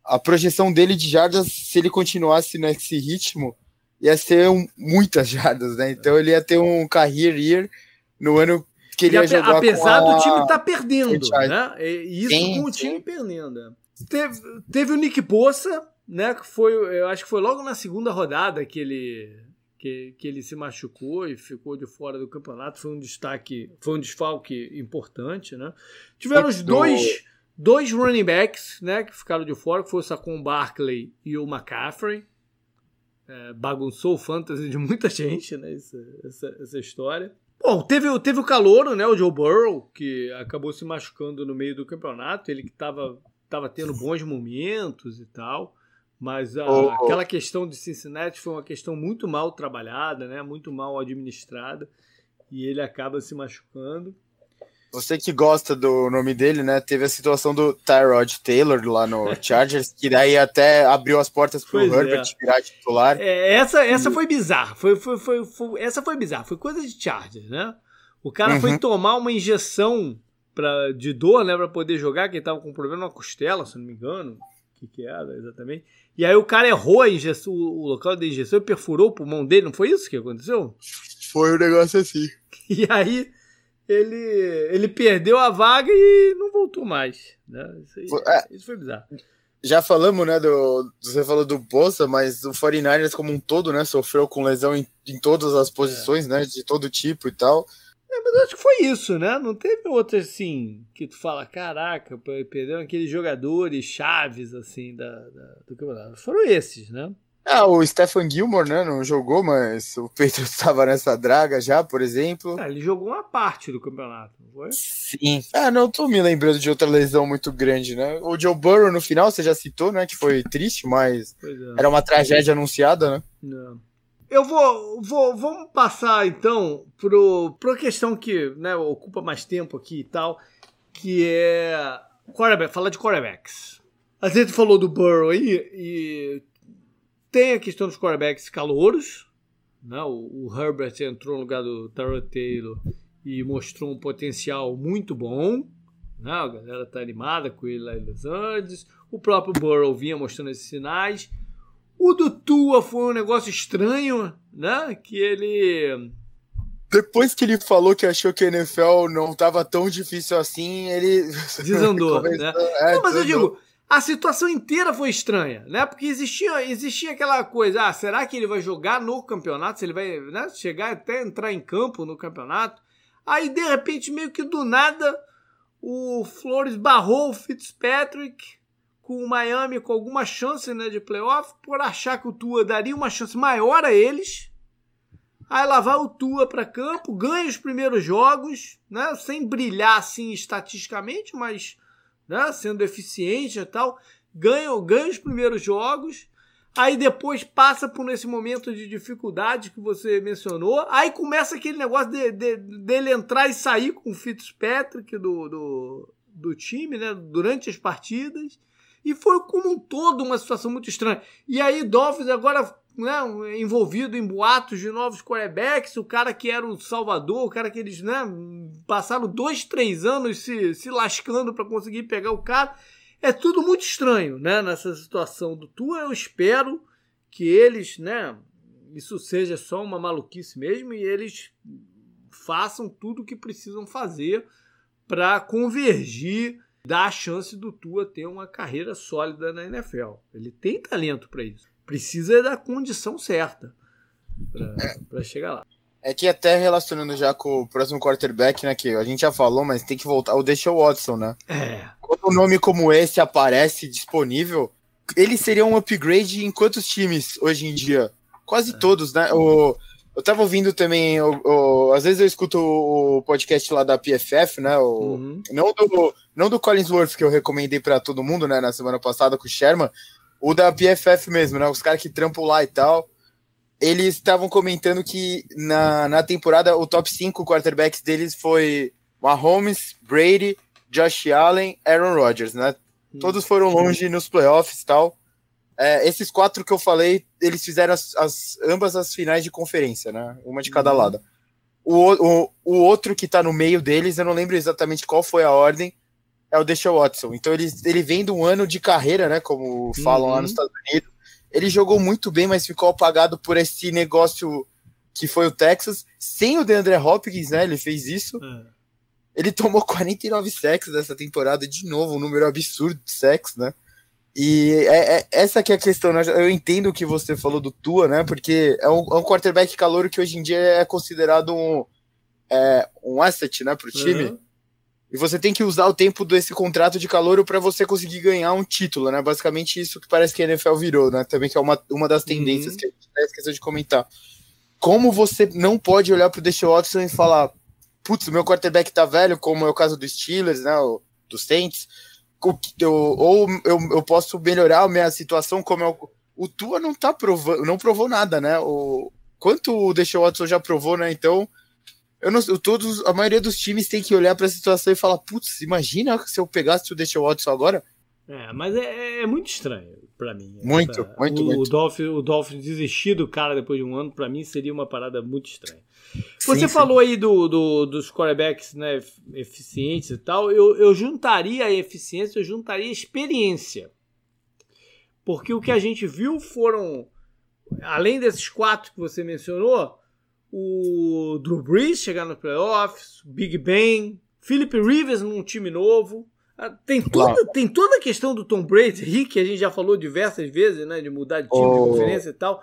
A projeção dele de jardas, se ele continuasse nesse ritmo, ia ser um, muitas jardas, né? Então ele ia ter um career year no ano que ele ia jogar Apesar do time estar tá perdendo, né? E isso sim, com o time perdendo. É. Teve, teve o Nick Bossa, né? Que foi, eu acho que foi logo na segunda rodada que ele que, que ele se machucou e ficou de fora do campeonato. Foi um destaque, foi um desfalque importante, né? Tiveram os dois, dois running backs, né? Que ficaram de fora, que foi o Saquon Barkley e o McCaffrey. É, bagunçou o fantasy de muita gente, né? Essa, essa, essa história. Bom, teve, teve o calouro, né? O Joe Burrow, que acabou se machucando no meio do campeonato. Ele que estava tava tendo bons momentos e tal. Mas a, oh, oh. aquela questão de Cincinnati foi uma questão muito mal trabalhada, né? muito mal administrada, e ele acaba se machucando. Você que gosta do nome dele, né? Teve a situação do Tyrod Taylor lá no Chargers, que daí até abriu as portas para o Herbert é. virar titular. É, essa, essa foi bizarra. Foi, foi, foi, foi, essa foi bizarra. Foi coisa de Chargers, né? O cara uhum. foi tomar uma injeção pra, de dor, né? Pra poder jogar, que ele tava com um problema na costela, se não me engano. O que, que era exatamente? E aí o cara errou a injeção, o local da injeção e perfurou o pulmão dele, não foi isso que aconteceu? Foi um negócio assim. E aí ele, ele perdeu a vaga e não voltou mais. Né? Isso, aí, é, isso foi bizarro. Já falamos, né, do, você falou do Bolsa, mas o 49ers como um todo, né, sofreu com lesão em, em todas as posições, é. né, de todo tipo e tal. É, mas acho que foi isso, né? Não teve outra assim que tu fala, caraca, perderam aqueles jogadores chaves assim da, da, do campeonato. Foram esses, né? Ah, o Stephen Gilmore, né? Não jogou, mas o Pedro estava nessa draga já, por exemplo. Ah, ele jogou uma parte do campeonato, não foi? Sim. Ah, não tô me lembrando de outra lesão muito grande, né? O Joe Burrow no final, você já citou, né? Que foi triste, mas é. era uma tragédia anunciada, né? Não. Eu vou, vou, vamos passar então pro, pro questão que né, ocupa mais tempo aqui e tal, que é quarterback, falar de quarterbacks. A gente falou do Burrow aí e tem a questão dos quarterbacks calouros, né? O, o Herbert entrou no lugar do Tyrod Taylor e mostrou um potencial muito bom, né? A galera tá animada com ele lá em Los Angeles. O próprio Burrow vinha mostrando esses sinais. O do Tua foi um negócio estranho, né? Que ele. Depois que ele falou que achou que a NFL não estava tão difícil assim, ele. Desandou, né? É, não, mas desandou. eu digo, a situação inteira foi estranha, né? Porque existia, existia aquela coisa, ah, será que ele vai jogar no campeonato? Se ele vai né, chegar até entrar em campo no campeonato? Aí, de repente, meio que do nada, o Flores barrou o Fitzpatrick com o Miami com alguma chance né, de playoff, por achar que o Tua daria uma chance maior a eles. Aí lá vai o Tua para campo, ganha os primeiros jogos, né, sem brilhar assim estatisticamente, mas né, sendo eficiente e tal. Ganha, ganha os primeiros jogos. Aí depois passa por esse momento de dificuldade que você mencionou. Aí começa aquele negócio de, de, dele entrar e sair com o Fitzpatrick do, do, do time, né? Durante as partidas. E foi como um todo uma situação muito estranha. E aí, Dolphins agora né, envolvido em boatos de novos quarterbacks, o cara que era o Salvador, o cara que eles né, passaram dois, três anos se, se lascando para conseguir pegar o cara. É tudo muito estranho né, nessa situação do Tua. Eu espero que eles, né, isso seja só uma maluquice mesmo e eles façam tudo o que precisam fazer para convergir dá a chance do Tua ter uma carreira sólida na NFL. Ele tem talento para isso. Precisa da condição certa para é. chegar lá. É que até relacionando já com o próximo quarterback, né? Que a gente já falou, mas tem que voltar. O Deshaun Watson, né? É. Quando um nome como esse aparece disponível, ele seria um upgrade em quantos times hoje em dia? Quase é. todos, né? O, eu tava ouvindo também, o, o, às vezes eu escuto o podcast lá da PFF, né? O, uhum. não, do, não do Collinsworth, que eu recomendei para todo mundo, né, na semana passada com o Sherman, o da PFF mesmo, né? Os caras que trampam lá e tal. Eles estavam comentando que na, na temporada o top 5 quarterbacks deles foi Mahomes, Brady, Josh Allen, Aaron Rodgers, né? Uhum. Todos foram longe nos playoffs e tal. É, esses quatro que eu falei, eles fizeram as, as, ambas as finais de conferência, né? Uma de cada uhum. lado. O, o, o outro que tá no meio deles, eu não lembro exatamente qual foi a ordem, é o Deshaun Watson. Então ele, ele vem de um ano de carreira, né? Como falam uhum. lá nos Estados Unidos. Ele jogou muito bem, mas ficou apagado por esse negócio que foi o Texas, sem o DeAndre Hopkins, né? Ele fez isso. Uhum. Ele tomou 49 sacks dessa temporada, de novo, um número absurdo de sacks, né? E é, é, essa que é a questão, né? Eu entendo o que você falou do Tua, né? Porque é um, é um quarterback calouro que hoje em dia é considerado um, é, um asset, né, pro time. Uhum. E você tem que usar o tempo desse contrato de calouro para você conseguir ganhar um título, né? Basicamente isso que parece que a NFL virou, né? Também que é uma, uma das tendências uhum. que a gente esqueceu de comentar. Como você não pode olhar pro Deshaun Watson e falar, putz, meu quarterback tá velho, como é o caso dos Steelers, né? Dos Saints eu, ou eu, eu posso melhorar a minha situação como eu, o Tua não tá provando, não provou nada, né? O quanto o Deshaun Watson já provou, né? Então, eu não, todos, a maioria dos times tem que olhar para a situação e falar, putz, imagina se eu pegasse o Deshaun Watson agora. É, mas é, é muito estranho para mim. Muito, Essa, muito, o, muito. O Dolphins, o Dolphins desistir do cara depois de um ano, para mim seria uma parada muito estranha. Você sim, falou sim. aí do, do, dos quarterbacks né, eficientes e tal. Eu, eu juntaria a eficiência, eu juntaria a experiência. Porque o que a gente viu foram, além desses quatro que você mencionou, o Drew Brees chegar nos playoffs, Big Ben, Philip Rivers num time novo. Ah, tem toda, tem toda a questão do Tom Brady, que a gente já falou diversas vezes, né? De mudar de time, oh. de conferência e tal.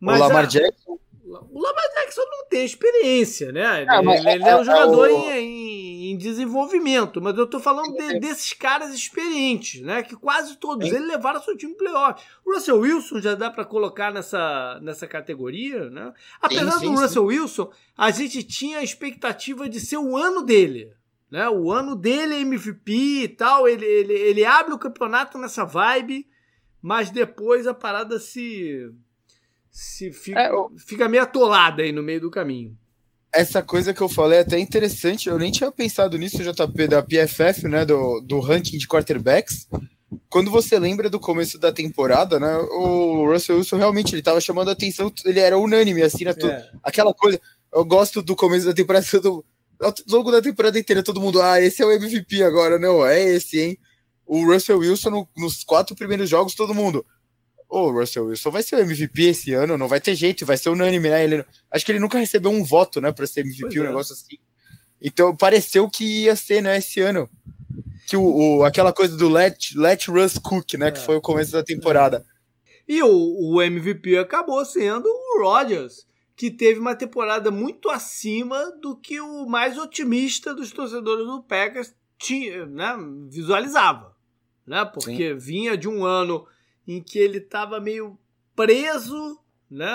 Mas o Lamar a, Jackson o Lamar Jackson não tem experiência, né? Ele, é, ele é, um é jogador é o... em, em, desenvolvimento, mas eu tô falando de, desses caras experientes, né? Que quase todos eles levaram seu time playoff. O Russell Wilson já dá para colocar nessa, nessa categoria, né? Apesar sim, sim, do Russell sim. Wilson, a gente tinha a expectativa de ser o ano dele. Né? O ano dele é MVP e tal, ele, ele, ele abre o campeonato nessa vibe, mas depois a parada se se fica, é, eu... fica meio atolada aí no meio do caminho. Essa coisa que eu falei é até interessante, eu nem tinha pensado nisso, JP, da PFF, né, do, do ranking de quarterbacks. Quando você lembra do começo da temporada, né, o Russell Wilson realmente ele tava chamando a atenção, ele era unânime, assim, né, é. aquela coisa. Eu gosto do começo da temporada, todo, logo da temporada inteira, todo mundo, ah, esse é o MVP agora, não, é esse, hein? O Russell Wilson, no, nos quatro primeiros jogos, todo mundo, o Russell Wilson vai ser o MVP esse ano, não vai ter jeito, vai ser unânime, né? Ele, acho que ele nunca recebeu um voto, né, para ser MVP, pois um é. negócio assim. Então pareceu que ia ser, né, esse ano. Que o, o aquela coisa do let, let Russ Cook, né, é. que foi o começo da temporada. E o, o MVP acabou sendo o Rodgers, que teve uma temporada muito acima do que o mais otimista dos torcedores do Packers tinha, né, visualizava, né? Porque Sim. vinha de um ano em que ele estava meio preso, né?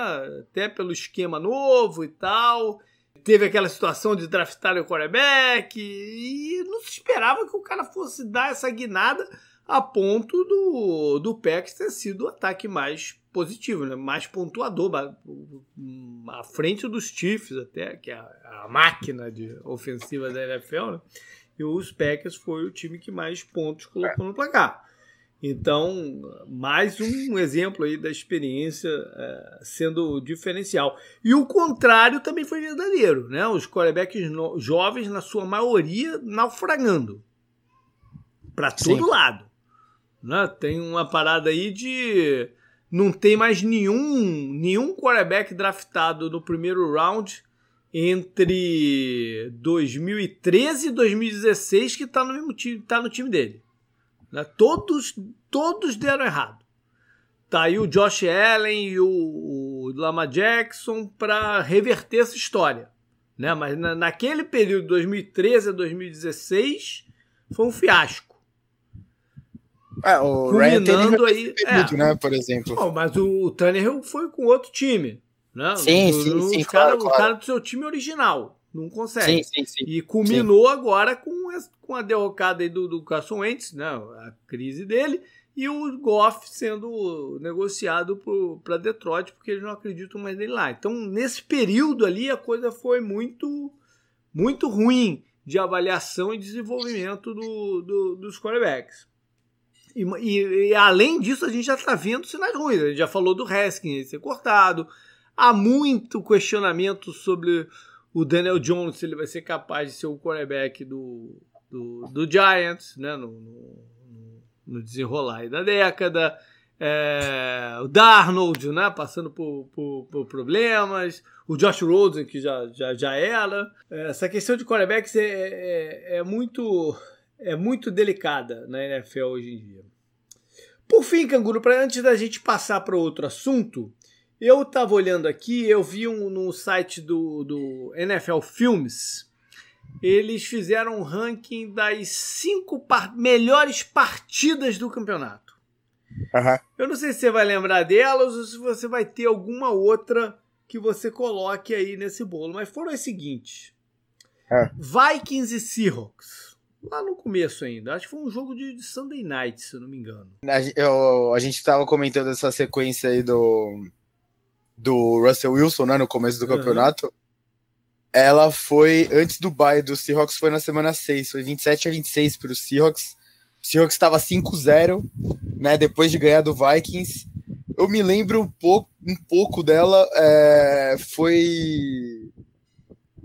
Até pelo esquema novo e tal. Teve aquela situação de draftar o quarterback e não se esperava que o cara fosse dar essa guinada a ponto do, do Packers ter sido o ataque mais positivo, né? mais pontuador, à frente dos Chiefs até, que é a, a máquina de ofensiva da NFL, né? e os Packers foi o time que mais pontos colocou no placar. Então, mais um exemplo aí da experiência é, sendo diferencial. E o contrário também foi verdadeiro, né? Os quarterbacks jovens, na sua maioria, naufragando para todo lado. Né? Tem uma parada aí de não tem mais nenhum nenhum quarterback draftado no primeiro round entre 2013 e 2016 que está no mesmo time, tá no time dele. Né? Todos todos deram errado. Tá aí o Josh Allen e o, o Lama Jackson para reverter essa história. Né? Mas na, naquele período, 2013 a 2016, foi um fiasco. É, o Culminando aí, período, é. né, por exemplo. Oh, mas o Tannehill foi com outro time. Né? Sim, o, sim, sim, cara, claro, claro. O cara do seu time original. Não consegue. Sim, sim, sim. E culminou agora com, com a derrocada aí do, do Carson Wentz, né? a crise dele, e o Goff sendo negociado para Detroit, porque eles não acreditam mais nele lá. Então, nesse período ali, a coisa foi muito, muito ruim de avaliação e desenvolvimento do, do dos quarterbacks. E, e, e, além disso, a gente já está vendo sinais ruins. A gente já falou do Haskins ser cortado. Há muito questionamento sobre o Daniel Jones, ele vai ser capaz de ser o quarterback do, do, do Giants, né? No, no, no desenrolar da década. É, o Darnold, né? Passando por, por, por, problemas. O Josh Rosen, que já, já, já era. Essa questão de quarterbacks é, é, é muito é muito delicada na NFL hoje em dia. Por fim, Canguru, para antes da gente passar para outro assunto, eu estava olhando aqui, eu vi um, no site do, do NFL Filmes, eles fizeram um ranking das cinco par melhores partidas do campeonato. Uhum. Eu não sei se você vai lembrar delas ou se você vai ter alguma outra que você coloque aí nesse bolo, mas foram as seguintes: uhum. Vikings e Seahawks lá no começo ainda. Acho que foi um jogo de, de Sunday Night, se eu não me engano. A, eu, a gente estava comentando essa sequência aí do, do Russell Wilson, né, no começo do campeonato. Uhum. Ela foi antes do bye do Seahawks, foi na semana 6, foi 27 a 26 para o Seahawks. O Seahawks estava 5-0, né, depois de ganhar do Vikings. Eu me lembro um pouco, um pouco dela, é, foi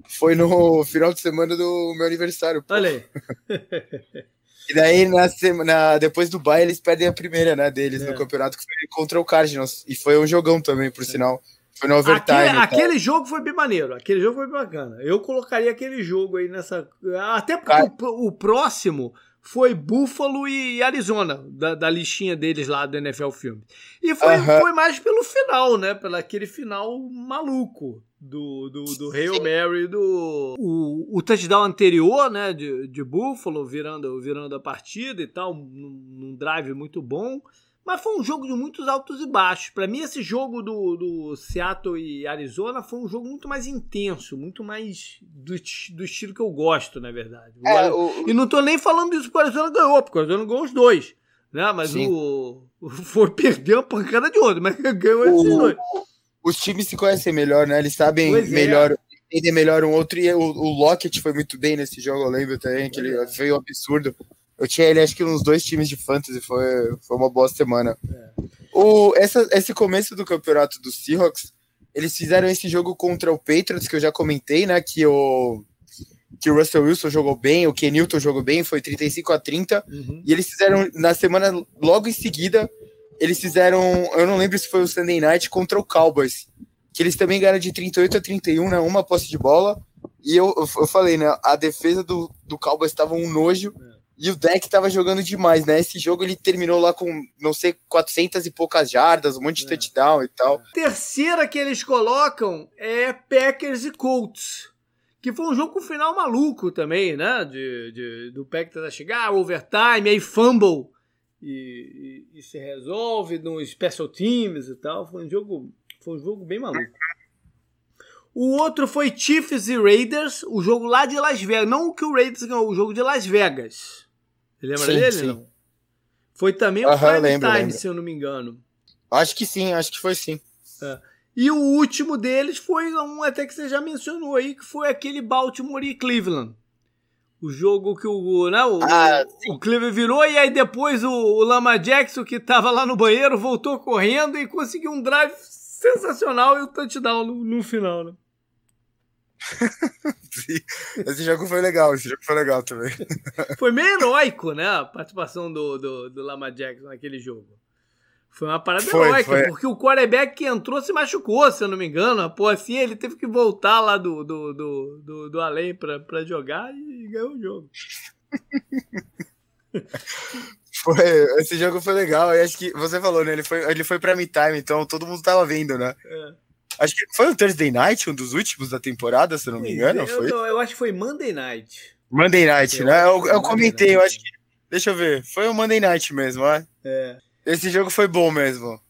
foi no final de semana do meu aniversário. Olha aí. e daí, na semana, depois do Bayern, eles perdem a primeira, né, deles é. no campeonato, que foi contra o Cardinals. E foi um jogão também, por é. sinal. Foi no overtime. Aquele, aquele, jogo foi bem maneiro. Aquele jogo foi bem bacana. Eu colocaria aquele jogo aí nessa. Até porque o, o, próximo foi Buffalo e Arizona, da, da, listinha deles lá do NFL Filme. E foi, uh -huh. foi mais pelo final, né? Pelo aquele final maluco do, do, do Hail Mary, do o, o touchdown anterior, né, de, de Buffalo, virando, virando a partida e tal, num, num drive muito bom. Mas foi um jogo de muitos altos e baixos. Para mim, esse jogo do, do Seattle e Arizona foi um jogo muito mais intenso, muito mais do, do estilo que eu gosto, na verdade. É, o... E não tô nem falando disso porque o Arizona ganhou, porque o Arizona ganhou os dois. Né? Mas o, o foi perder uma pancada de outro, mas ganhou esses dois os times se conhecem melhor, né? Eles sabem pois é. melhor, é. entendem melhor um outro. E o, o Lockett foi muito bem nesse jogo, eu lembro também, que ele foi um absurdo. Eu tinha ele, acho que uns dois times de fantasy, foi, foi uma boa semana. É. O, essa, esse começo do campeonato dos Seahawks, eles fizeram esse jogo contra o Patriots, que eu já comentei, né? Que o, que o Russell Wilson jogou bem, o Ken Newton jogou bem, foi 35 a 30. Uhum. E eles fizeram na semana logo em seguida eles fizeram, eu não lembro se foi o Sunday Night contra o Cowboys, que eles também ganharam de 38 a 31, né, uma posse de bola, e eu, eu falei, né, a defesa do, do Cowboys estava um nojo, e o deck estava jogando demais, né? Esse jogo ele terminou lá com, não sei, 400 e poucas jardas, um monte de é. touchdown e tal. Terceira que eles colocam é Packers e Colts que foi um jogo com final maluco também, né? De, de do Packers chegar, overtime, aí fumble e, e, e, se resolve no special teams e tal. Foi um jogo, foi um jogo bem maluco. O outro foi Chiefs e Raiders, o jogo lá de Las Vegas. Não o que o Raiders ganhou, o jogo de Las Vegas. Você lembra sim, dele? Sim. Não? Foi também o Prime lembro, Time, lembro. se eu não me engano. Acho que sim, acho que foi sim. É. E o último deles foi um até que você já mencionou aí, que foi aquele Baltimore e Cleveland. O jogo que o, né, o, ah, o Cleveland virou e aí depois o, o Lama Jackson, que estava lá no banheiro, voltou correndo e conseguiu um drive sensacional e o touchdown no, no final, né? esse jogo foi legal, esse jogo foi legal também. Foi meio heróico, né? A participação do, do, do Lama Jackson naquele jogo. Foi uma parada foi, heróica, foi. porque o quarterback que entrou se machucou, se eu não me engano. Pô, assim, ele teve que voltar lá do, do, do, do, do além pra, pra jogar e ganhou o jogo. Foi, esse jogo foi legal. E acho que você falou, né? Ele foi, ele foi pra time, então todo mundo tava vendo, né? É. Acho que foi o Thursday Night, um dos últimos da temporada, se eu não me engano. Eu, foi? eu acho que foi Monday Night. Monday Night, eu né? Eu, eu comentei, Night. eu acho que. Deixa eu ver. Foi o Monday Night mesmo, ó. É. Esse jogo foi bom mesmo.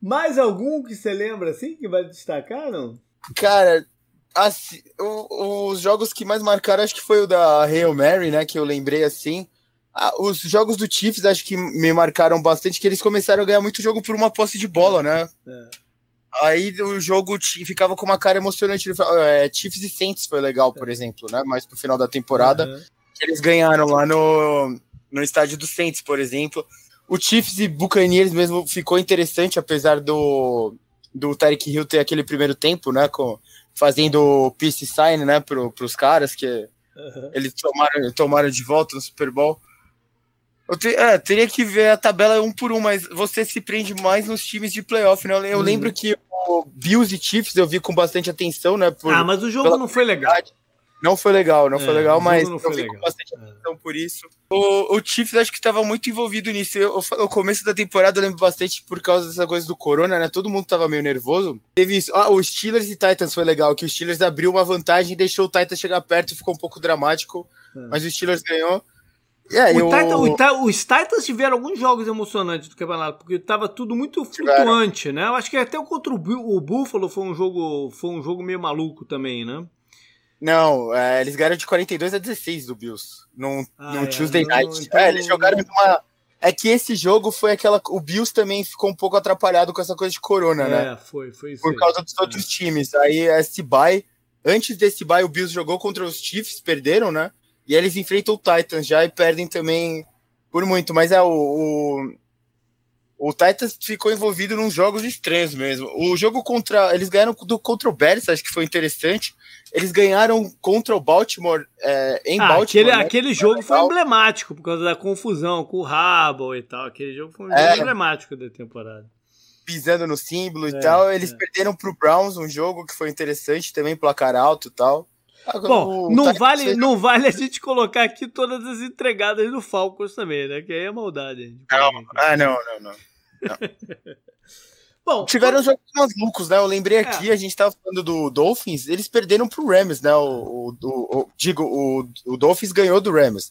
Mais algum que você lembra assim que vai destacar, não? Cara, assim, o, os jogos que mais marcaram acho que foi o da Hail Mary, né? Que eu lembrei assim. Ah, os jogos do Chiefs acho que me marcaram bastante, que eles começaram a ganhar muito jogo por uma posse de bola, né? É. Aí o jogo ficava com uma cara emocionante. É, Chiefs e Saints foi legal, por exemplo, né? Mas pro final da temporada, uhum. eles ganharam lá no, no estádio do Saints, por exemplo. O Chiefs e Buccaneers mesmo ficou interessante, apesar do, do Tyreek Hill ter aquele primeiro tempo, né? Com, fazendo peace sign, né? Pro, pros caras que uhum. eles tomaram, tomaram de volta no Super Bowl. Eu te, é, teria que ver a tabela um por um, mas você se prende mais nos times de playoff, né? Eu, eu uhum. lembro que o Bills e Chiefs eu vi com bastante atenção, né? Por, ah, mas o jogo não foi legal. Não foi legal, não é, foi legal, mas eu legal. com bastante é. atenção é. por isso. O, o Chiefs acho que estava muito envolvido nisso. Eu, o começo da temporada eu lembro bastante por causa dessa coisa do Corona, né? Todo mundo tava meio nervoso. Teve isso. Ah, o Steelers e Titans foi legal, que o Steelers abriu uma vantagem e deixou o Titans chegar perto ficou um pouco dramático. É. Mas o Steelers ganhou. É, o eu... Titan, o, os Titans tiveram alguns jogos emocionantes do campeonato, porque estava tudo muito flutuante, né? Eu acho que até contra o Buffalo foi um jogo, foi um jogo meio maluco também, né? Não, é, eles ganharam de 42 a 16 do Bills, num, ah, num é, Tuesday não, Night. Então... É, eles jogaram numa... É que esse jogo foi aquela. O Bills também ficou um pouco atrapalhado com essa coisa de corona, né? É, foi, foi isso. Por causa dos outros times. Aí esse bye. Antes desse bye, o Bills jogou contra os Chiefs, perderam, né? E eles enfrentam o Titans já e perdem também por muito. Mas é o, o, o Titans ficou envolvido nos jogos estranhos mesmo. O jogo contra. Eles ganharam do, contra o Bears, acho que foi interessante. Eles ganharam contra o Baltimore é, em ah, Baltimore. Aquele, né? aquele jogo foi emblemático por causa da confusão com o Rabo e tal. Aquele jogo foi um é, jogo emblemático da temporada. Pisando no símbolo é, e tal. Eles é. perderam para o Browns um jogo que foi interessante também, placar alto e tal. Bom, não vale, não vale a gente colocar aqui todas as entregadas do Falcons também, né? Que aí é maldade. Não, ah, não, não, não. Bom, tiveram jogos malucos, né? Eu lembrei é. aqui, é. a gente tava falando do Dolphins, eles perderam pro Rams, né? O, o, o, digo, o, o Dolphins ganhou do Rams.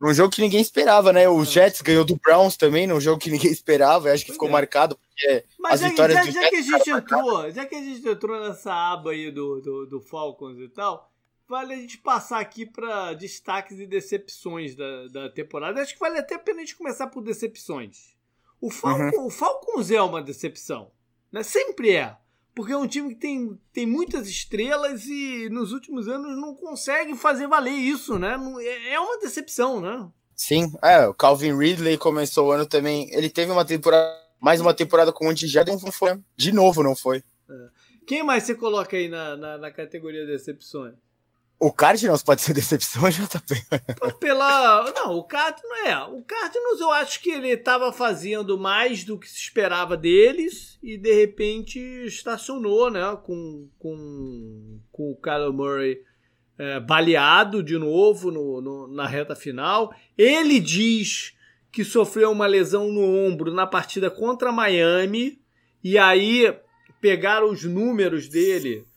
Num jogo que ninguém esperava, né? O Jets ganhou do Browns também, num jogo que ninguém esperava. Acho que ficou é. marcado, porque Mas as já, vitórias já, já que a gente entrou, já que a gente entrou nessa aba aí do, do, do Falcons e tal, vale a gente passar aqui para destaques e decepções da, da temporada. Acho que vale até a pena a gente começar por decepções. O, Falcon, uhum. o Falcons é uma decepção. Né? Sempre é. Porque é um time que tem, tem muitas estrelas e nos últimos anos não consegue fazer valer isso, né? É, é uma decepção, né? Sim, é, o Calvin Ridley começou o ano também. Ele teve uma temporada, mais uma temporada com o Antigédon, não foi. De novo, não foi. É. Quem mais você coloca aí na, na, na categoria de decepções? O Cardinals pode ser decepção, JP? Pela. Não, o Cardinals é. O Cardinals eu acho que ele estava fazendo mais do que se esperava deles e de repente estacionou, né? Com, com, com o Kyler Murray é, baleado de novo no, no, na reta final. Ele diz que sofreu uma lesão no ombro na partida contra Miami e aí pegaram os números dele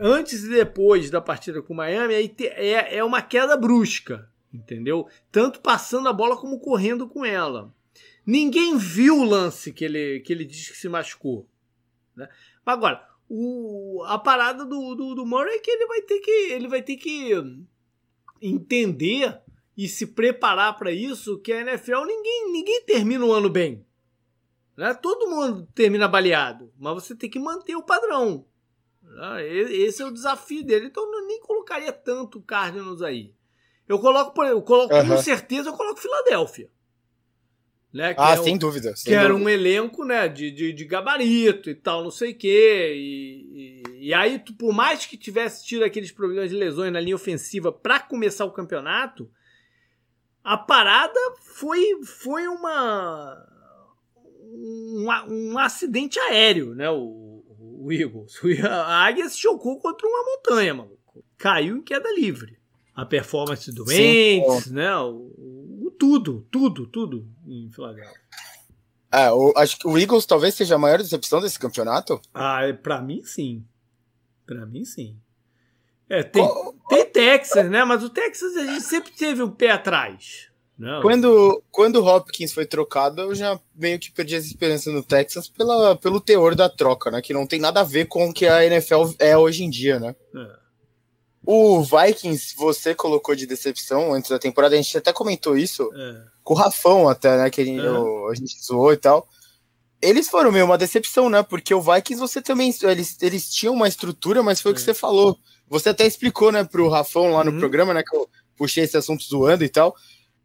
antes e depois da partida com o Miami, é, é uma queda brusca, entendeu? Tanto passando a bola como correndo com ela. Ninguém viu o lance que ele, que ele diz que se machucou. Né? Agora, o, a parada do, do, do Murray é que ele vai ter que ele vai ter que entender e se preparar para isso que a NFL ninguém ninguém termina o ano bem. Né? Todo mundo termina baleado, mas você tem que manter o padrão. Né? Esse é o desafio dele. Então eu nem colocaria tanto Cardinals aí. Eu coloco, eu coloco uhum. com certeza, eu coloco Filadélfia. Né? ah, sem dúvida. Sem que dúvida. era um elenco né, de, de, de, gabarito e tal, não sei o quê. E, e, e, aí, por mais que tivesse tido aqueles problemas de lesões na linha ofensiva para começar o campeonato, a parada foi, foi uma, um, um acidente aéreo, né? O, o Eagles. A Águia se chocou contra uma montanha, maluco. Caiu em queda livre. A performance do Mendes, né? O, tudo, tudo, tudo em Filadélfia. É, o, acho que o Eagles talvez seja a maior decepção desse campeonato. Ah, é, pra mim sim. Pra mim sim. É, tem, oh, tem Texas, né? Mas o Texas a gente sempre teve um pé atrás. Não. Quando, quando o Hopkins foi trocado, eu já meio que perdi as esperanças no Texas pela, pelo teor da troca, né? Que não tem nada a ver com o que a NFL é hoje em dia, né? É. O Vikings, você colocou de decepção antes da temporada, a gente até comentou isso é. com o Rafão, até, né? Que a gente, é. a gente zoou e tal. Eles foram meio uma decepção, né? Porque o Vikings você também. Eles, eles tinham uma estrutura, mas foi o que é. você falou. Você até explicou, né, pro Rafão lá no uhum. programa, né? Que eu puxei esse assunto zoando e tal.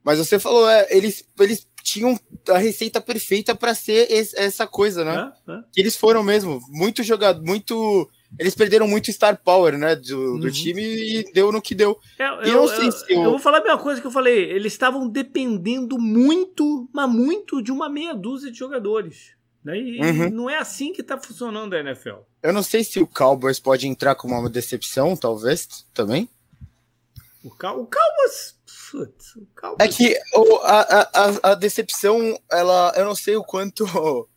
Mas você falou, é, eles, eles tinham a receita perfeita para ser esse, essa coisa, né? É, é. Eles foram mesmo. Muito jogado, muito eles perderam muito star power, né, do, do uhum. time e deu no que deu. É, eu, eu, eu, eu, eu, vou falar a mesma coisa que eu falei. Eles estavam dependendo muito, mas muito de uma meia dúzia de jogadores. Né? E uhum. não é assim que tá funcionando a NFL. Eu não sei se o Cowboys pode entrar como uma decepção, talvez, também. O, Cal o Cowboys... Putz, Cowboys... É que o, a, a, a decepção, ela, eu não sei o quanto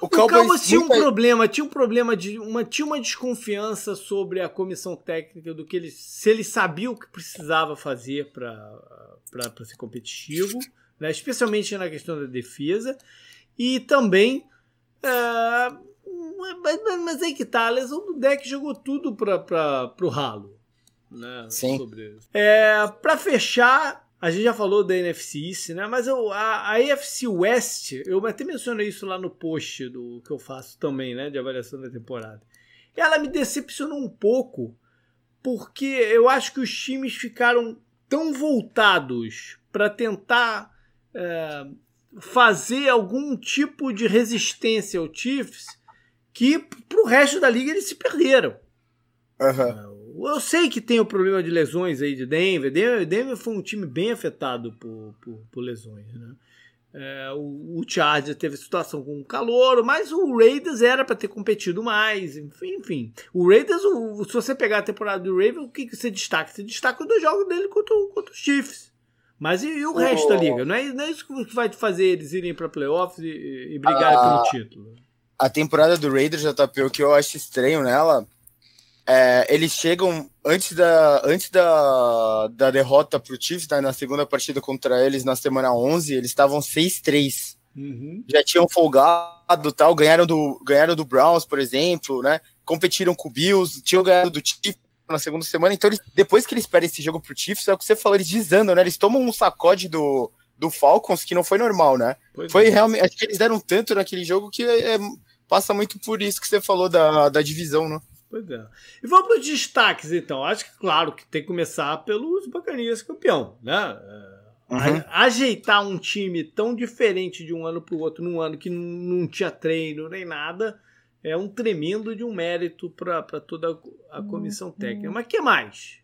o Cowboys, tinha um problema, tinha um problema de uma tinha uma desconfiança sobre a comissão técnica do que ele se ele sabia o que precisava fazer para ser competitivo, né? especialmente na questão da defesa e também é, mas, mas aí que tá, a lesão do deck jogou tudo para o ralo, né? Sim. Sobre é, para fechar a gente já falou da NFC East, né? Mas eu, a, a AFC West, eu até mencionei isso lá no post do que eu faço também, né? De avaliação da temporada. Ela me decepcionou um pouco, porque eu acho que os times ficaram tão voltados para tentar é, fazer algum tipo de resistência ao Chiefs que pro resto da liga eles se perderam. Uhum. Eu sei que tem o problema de lesões aí de Denver. Denver, Denver foi um time bem afetado por, por, por lesões, né? É, o, o Chargers teve situação com o calor, mas o Raiders era para ter competido mais, enfim, enfim. O Raiders, o, se você pegar a temporada do Ravens, o que, que você destaca? Você destaca os dois jogos dele contra, contra os Chiefs. Mas e, e o oh. resto da liga? Não é, não é, isso que vai fazer eles irem para playoffs e, e brigarem ah, pelo título. A temporada do Raiders, JP, o que eu acho estranho nela é, eles chegam antes da, antes da, da derrota para o Chiefs, né, na segunda partida contra eles na semana 11, eles estavam 6-3. Uhum. Já tinham folgado, tal, ganharam do, ganharam do Browns, por exemplo, né? Competiram com o Bills, tinham ganhado do Chiefs na segunda semana. Então, eles, depois que eles perdem esse jogo pro Chiefs, é o que você falou, eles desandam, né? Eles tomam um sacode do, do Falcons que não foi normal, né? Pois foi é. realmente. Acho que eles deram tanto naquele jogo que é, é, passa muito por isso que você falou da, da divisão, né? Pois é. E vamos para os destaques, então. Acho que, claro, que tem que começar pelos Bacanias campeão, né? É, uhum. Ajeitar um time tão diferente de um ano para o outro, num ano que não tinha treino nem nada, é um tremendo de um mérito para toda a comissão técnica. Mas que mais?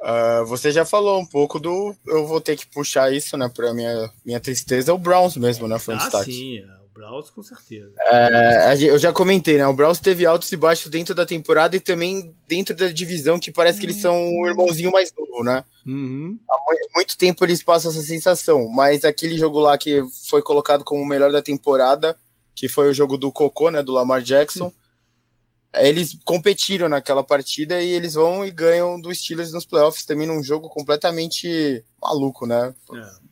Uh, você já falou um pouco do. Eu vou ter que puxar isso, né? Para minha, minha tristeza, o Browns mesmo, né? Foi um ah, destaque. Sim, é. Browns, com certeza. É, eu já comentei, né? O Browns teve altos e baixos dentro da temporada e também dentro da divisão, que parece que eles são o irmãozinho mais novo, né? Uhum. Há muito tempo eles passam essa sensação, mas aquele jogo lá que foi colocado como o melhor da temporada, que foi o jogo do Cocô, né? Do Lamar Jackson. eles competiram naquela partida e eles vão e ganham do Steelers nos playoffs também num jogo completamente maluco, né? É.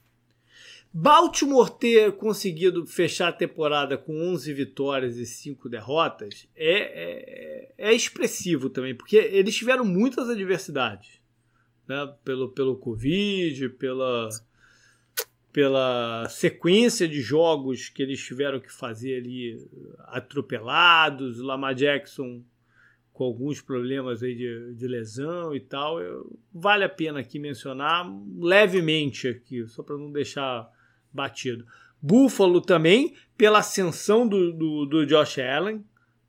Baltimore ter conseguido fechar a temporada com 11 vitórias e 5 derrotas é, é, é expressivo também, porque eles tiveram muitas adversidades. Né? Pelo, pelo Covid, pela, pela sequência de jogos que eles tiveram que fazer ali atropelados, Lamar Jackson com alguns problemas aí de, de lesão e tal. Eu, vale a pena aqui mencionar levemente aqui, só para não deixar batido. Buffalo também, pela ascensão do, do, do Josh Allen.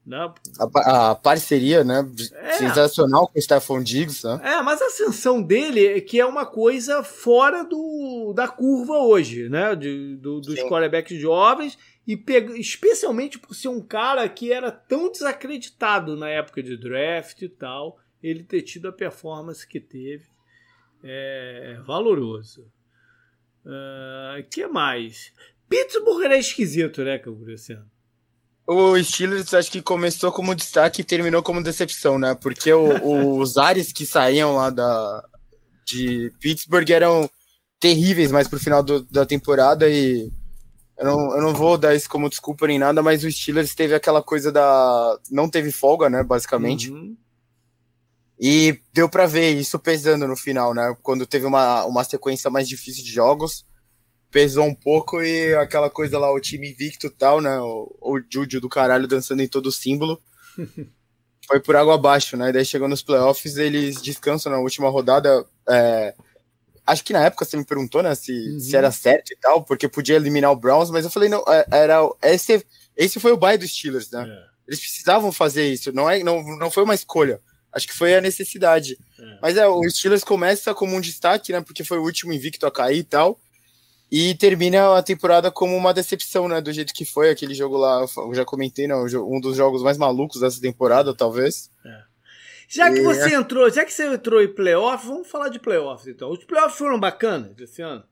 Né? A, a parceria, né? É. Sensacional com o Stephon Diggs. Né? É, mas a ascensão dele é que é uma coisa fora do, da curva hoje, né? De, do, dos Sim. quarterbacks jovens. E pega, especialmente por ser um cara que era tão desacreditado na época de draft e tal, ele ter tido a performance que teve é valoroso. Uh, que mais? Pittsburgh era esquisito, né, Luciano? O Steelers acho que começou como destaque e terminou como decepção, né? Porque o, os ares que saíam lá da, de Pittsburgh eram terríveis mais pro final do, da temporada e eu não, eu não vou dar isso como desculpa nem nada, mas o Steelers teve aquela coisa da. não teve folga, né? Basicamente. Uhum. E deu para ver isso pesando no final, né? Quando teve uma, uma sequência mais difícil de jogos, pesou um pouco e aquela coisa lá, o time invicto tal, né? O, o Júlio do caralho dançando em todo o símbolo. foi por água abaixo, né? Daí chegou nos playoffs, eles descansam na última rodada. É... Acho que na época você me perguntou, né, se, uhum. se era certo e tal, porque podia eliminar o Browns, mas eu falei, não, é, era. Esse, esse foi o bye dos Steelers, né? É. Eles precisavam fazer isso, não, é, não, não foi uma escolha. Acho que foi a necessidade. É. Mas é, o Steelers começa como um destaque, né? Porque foi o último invicto a cair e tal. E termina a temporada como uma decepção, né? Do jeito que foi aquele jogo lá. Eu já comentei, né? Um dos jogos mais malucos dessa temporada, talvez. É. Já que e... você entrou, já que você entrou em playoff, vamos falar de playoffs então. Os playoffs foram bacanas esse ano?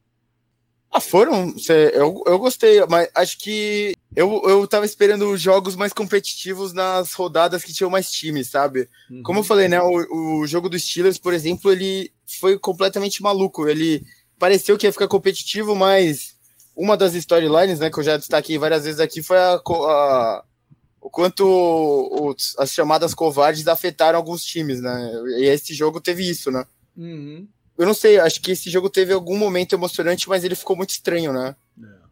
Ah, foram. Eu, eu gostei, mas acho que eu, eu tava esperando jogos mais competitivos nas rodadas que tinham mais times, sabe? Uhum. Como eu falei, né? O, o jogo dos Steelers, por exemplo, ele foi completamente maluco. Ele pareceu que ia ficar competitivo, mas uma das storylines, né, que eu já destaquei várias vezes aqui, foi a, a o quanto os, as chamadas covardes afetaram alguns times, né? E esse jogo teve isso, né? Uhum. Eu não sei, acho que esse jogo teve algum momento emocionante, mas ele ficou muito estranho, né? É.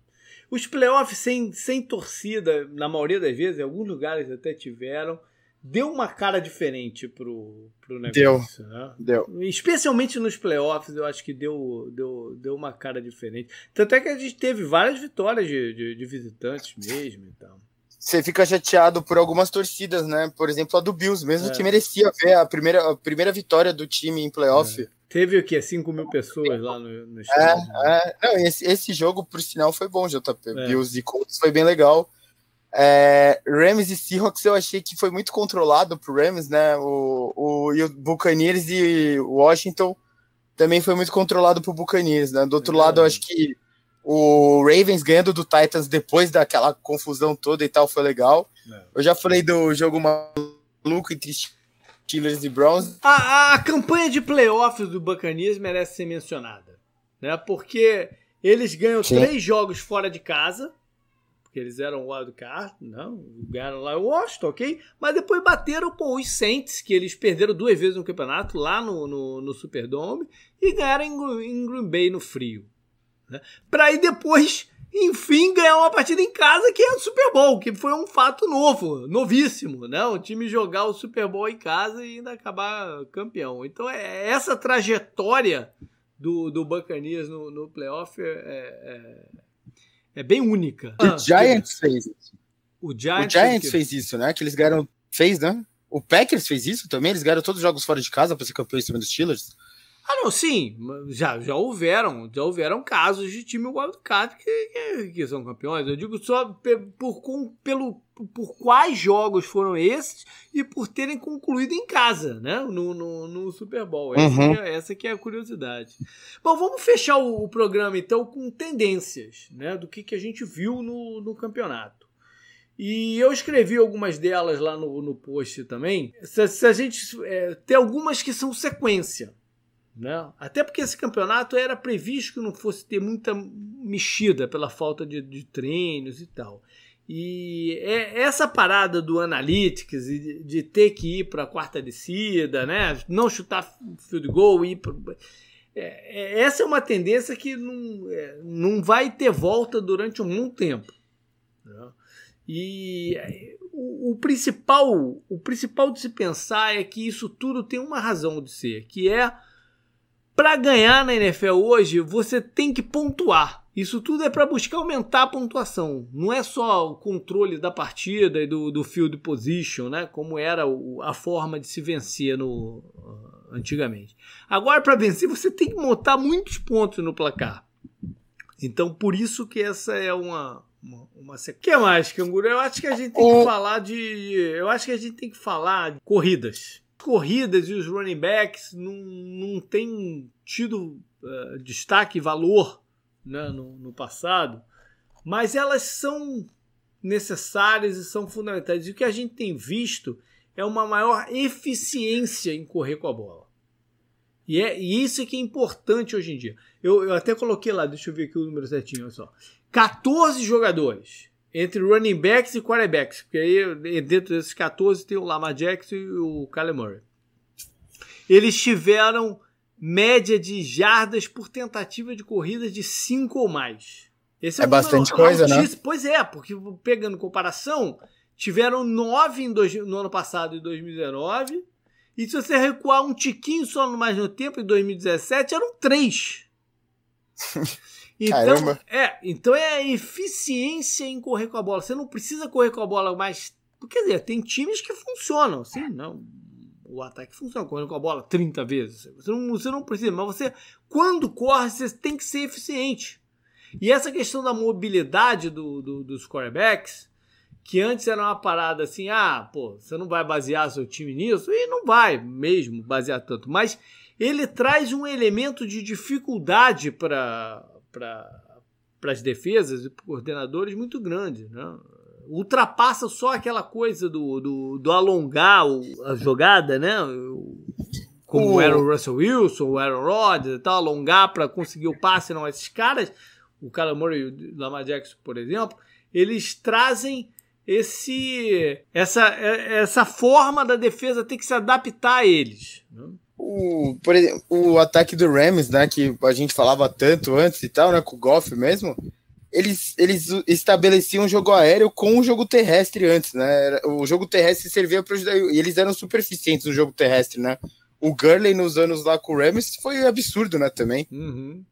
Os playoffs sem, sem torcida, na maioria das vezes, em alguns lugares até tiveram, deu uma cara diferente pro, pro negócio. Deu, né? deu. Especialmente nos playoffs, eu acho que deu, deu, deu uma cara diferente. Tanto é que a gente teve várias vitórias de, de, de visitantes mesmo. Então. Você fica chateado por algumas torcidas, né? Por exemplo, a do Bills, mesmo é. que merecia ver a primeira, a primeira vitória do time em playoff. É. Teve o quê? 5 mil pessoas lá no, no é, estádio. É, é. Não, esse, esse jogo, por sinal, foi bom, JP. É. Bills e Colts foi bem legal. É, Rams e Seahawks eu achei que foi muito controlado pro Rams, né? O, o, e o Buccaneers e Washington também foi muito controlado pro Buccaneers, né? Do outro é. lado, eu acho que o Ravens ganhando do Titans depois daquela confusão toda e tal foi legal. É. Eu já falei do jogo maluco entre Steelers e Browns. A, a campanha de playoffs do Buccaneers merece ser mencionada, né? Porque eles ganham Sim. três jogos fora de casa, porque eles eram wild card, não, ganharam lá o Washington, ok? Mas depois bateram pô, os Saints, que eles perderam duas vezes no campeonato, lá no, no, no Superdome, e ganharam em, em Green Bay no frio. Né? Para aí depois enfim, ganhar uma partida em casa que é o Super Bowl, que foi um fato novo, novíssimo, né? O time jogar o Super Bowl em casa e ainda acabar campeão. Então, é essa trajetória do, do Buccaneers no, no playoff é, é, é bem única. O ah, Giants fez isso. O Giants, o Giants fez isso, né? Que eles ganharam. Fez, né? O Packers fez isso também. Eles ganharam todos os jogos fora de casa para ser campeão em cima dos Steelers. Ah, não, sim, já, já houveram, já houveram casos de time wildcard que, que, que são campeões. Eu digo só por, com, pelo, por quais jogos foram esses e por terem concluído em casa, né? No, no, no Super Bowl. Essa, uhum. que é, essa que é a curiosidade. Bom, vamos fechar o, o, programa então com tendências, né? Do que, que a gente viu no, no campeonato. E eu escrevi algumas delas lá no, no post também. Se, se a gente. É, tem algumas que são sequência. Né? Até porque esse campeonato era previsto que não fosse ter muita mexida pela falta de, de treinos e tal. E é essa parada do Analytics de, de ter que ir para a quarta descida, né? não chutar field goal, ir é, é, essa é uma tendência que não, é, não vai ter volta durante um bom tempo. Né? E é, o, o, principal, o principal de se pensar é que isso tudo tem uma razão de ser, que é para ganhar na NFL hoje, você tem que pontuar. Isso tudo é para buscar aumentar a pontuação. Não é só o controle da partida e do, do field position, né? Como era o, a forma de se vencer no, uh, antigamente. Agora, para vencer, você tem que montar muitos pontos no placar. Então, por isso que essa é uma, uma, uma... O que mais, Canguru? Eu acho que a gente tem que falar de. Eu acho que a gente tem que falar de corridas corridas e os running backs não, não têm tido uh, destaque e valor né, no, no, passado, mas elas são necessárias e são fundamentais. E o que a gente tem visto é uma maior eficiência em correr com a bola. E, é, e isso é que é importante hoje em dia. Eu, eu até coloquei lá, deixa eu ver aqui o número certinho, olha só. 14 jogadores entre running backs e quarterbacks, porque aí dentro desses 14 tem o Lamar Jackson e o Kyler Murray. Eles tiveram média de jardas por tentativa de corrida de 5 ou mais. Esse é, é bastante coisa, né? Pois é, porque pegando comparação, tiveram 9 no ano passado, em 2019, e se você recuar um tiquinho só no mais no tempo, em 2017, eram 3. Então, Caramba. É, então é a eficiência em correr com a bola. Você não precisa correr com a bola mais. Quer dizer, tem times que funcionam, assim, não. O ataque funciona correndo com a bola 30 vezes. Você não, você não precisa, mas você, quando corre, você tem que ser eficiente. E essa questão da mobilidade do, do, dos quarterbacks, que antes era uma parada assim, ah, pô, você não vai basear seu time nisso, e não vai mesmo basear tanto, mas ele traz um elemento de dificuldade para para as defesas e coordenadores muito grande. Né? Ultrapassa só aquela coisa do, do, do alongar o, a jogada, né? Como era o Russell Wilson, o Aaron Rodgers e tal, alongar para conseguir o passe. Não, esses caras, o Kyler Murray e o Lamar Jackson, por exemplo, eles trazem esse essa, essa forma da defesa ter que se adaptar a eles. Né? O, por exemplo, o ataque do Rams, né, que a gente falava tanto antes e tal, né, com o Goff mesmo, eles, eles estabeleciam o jogo aéreo com o jogo terrestre antes, né? O jogo terrestre servia para ajudar, e eles eram super eficientes no jogo terrestre, né? O Gurley nos anos lá com o Rams foi absurdo, né, também. Uhum.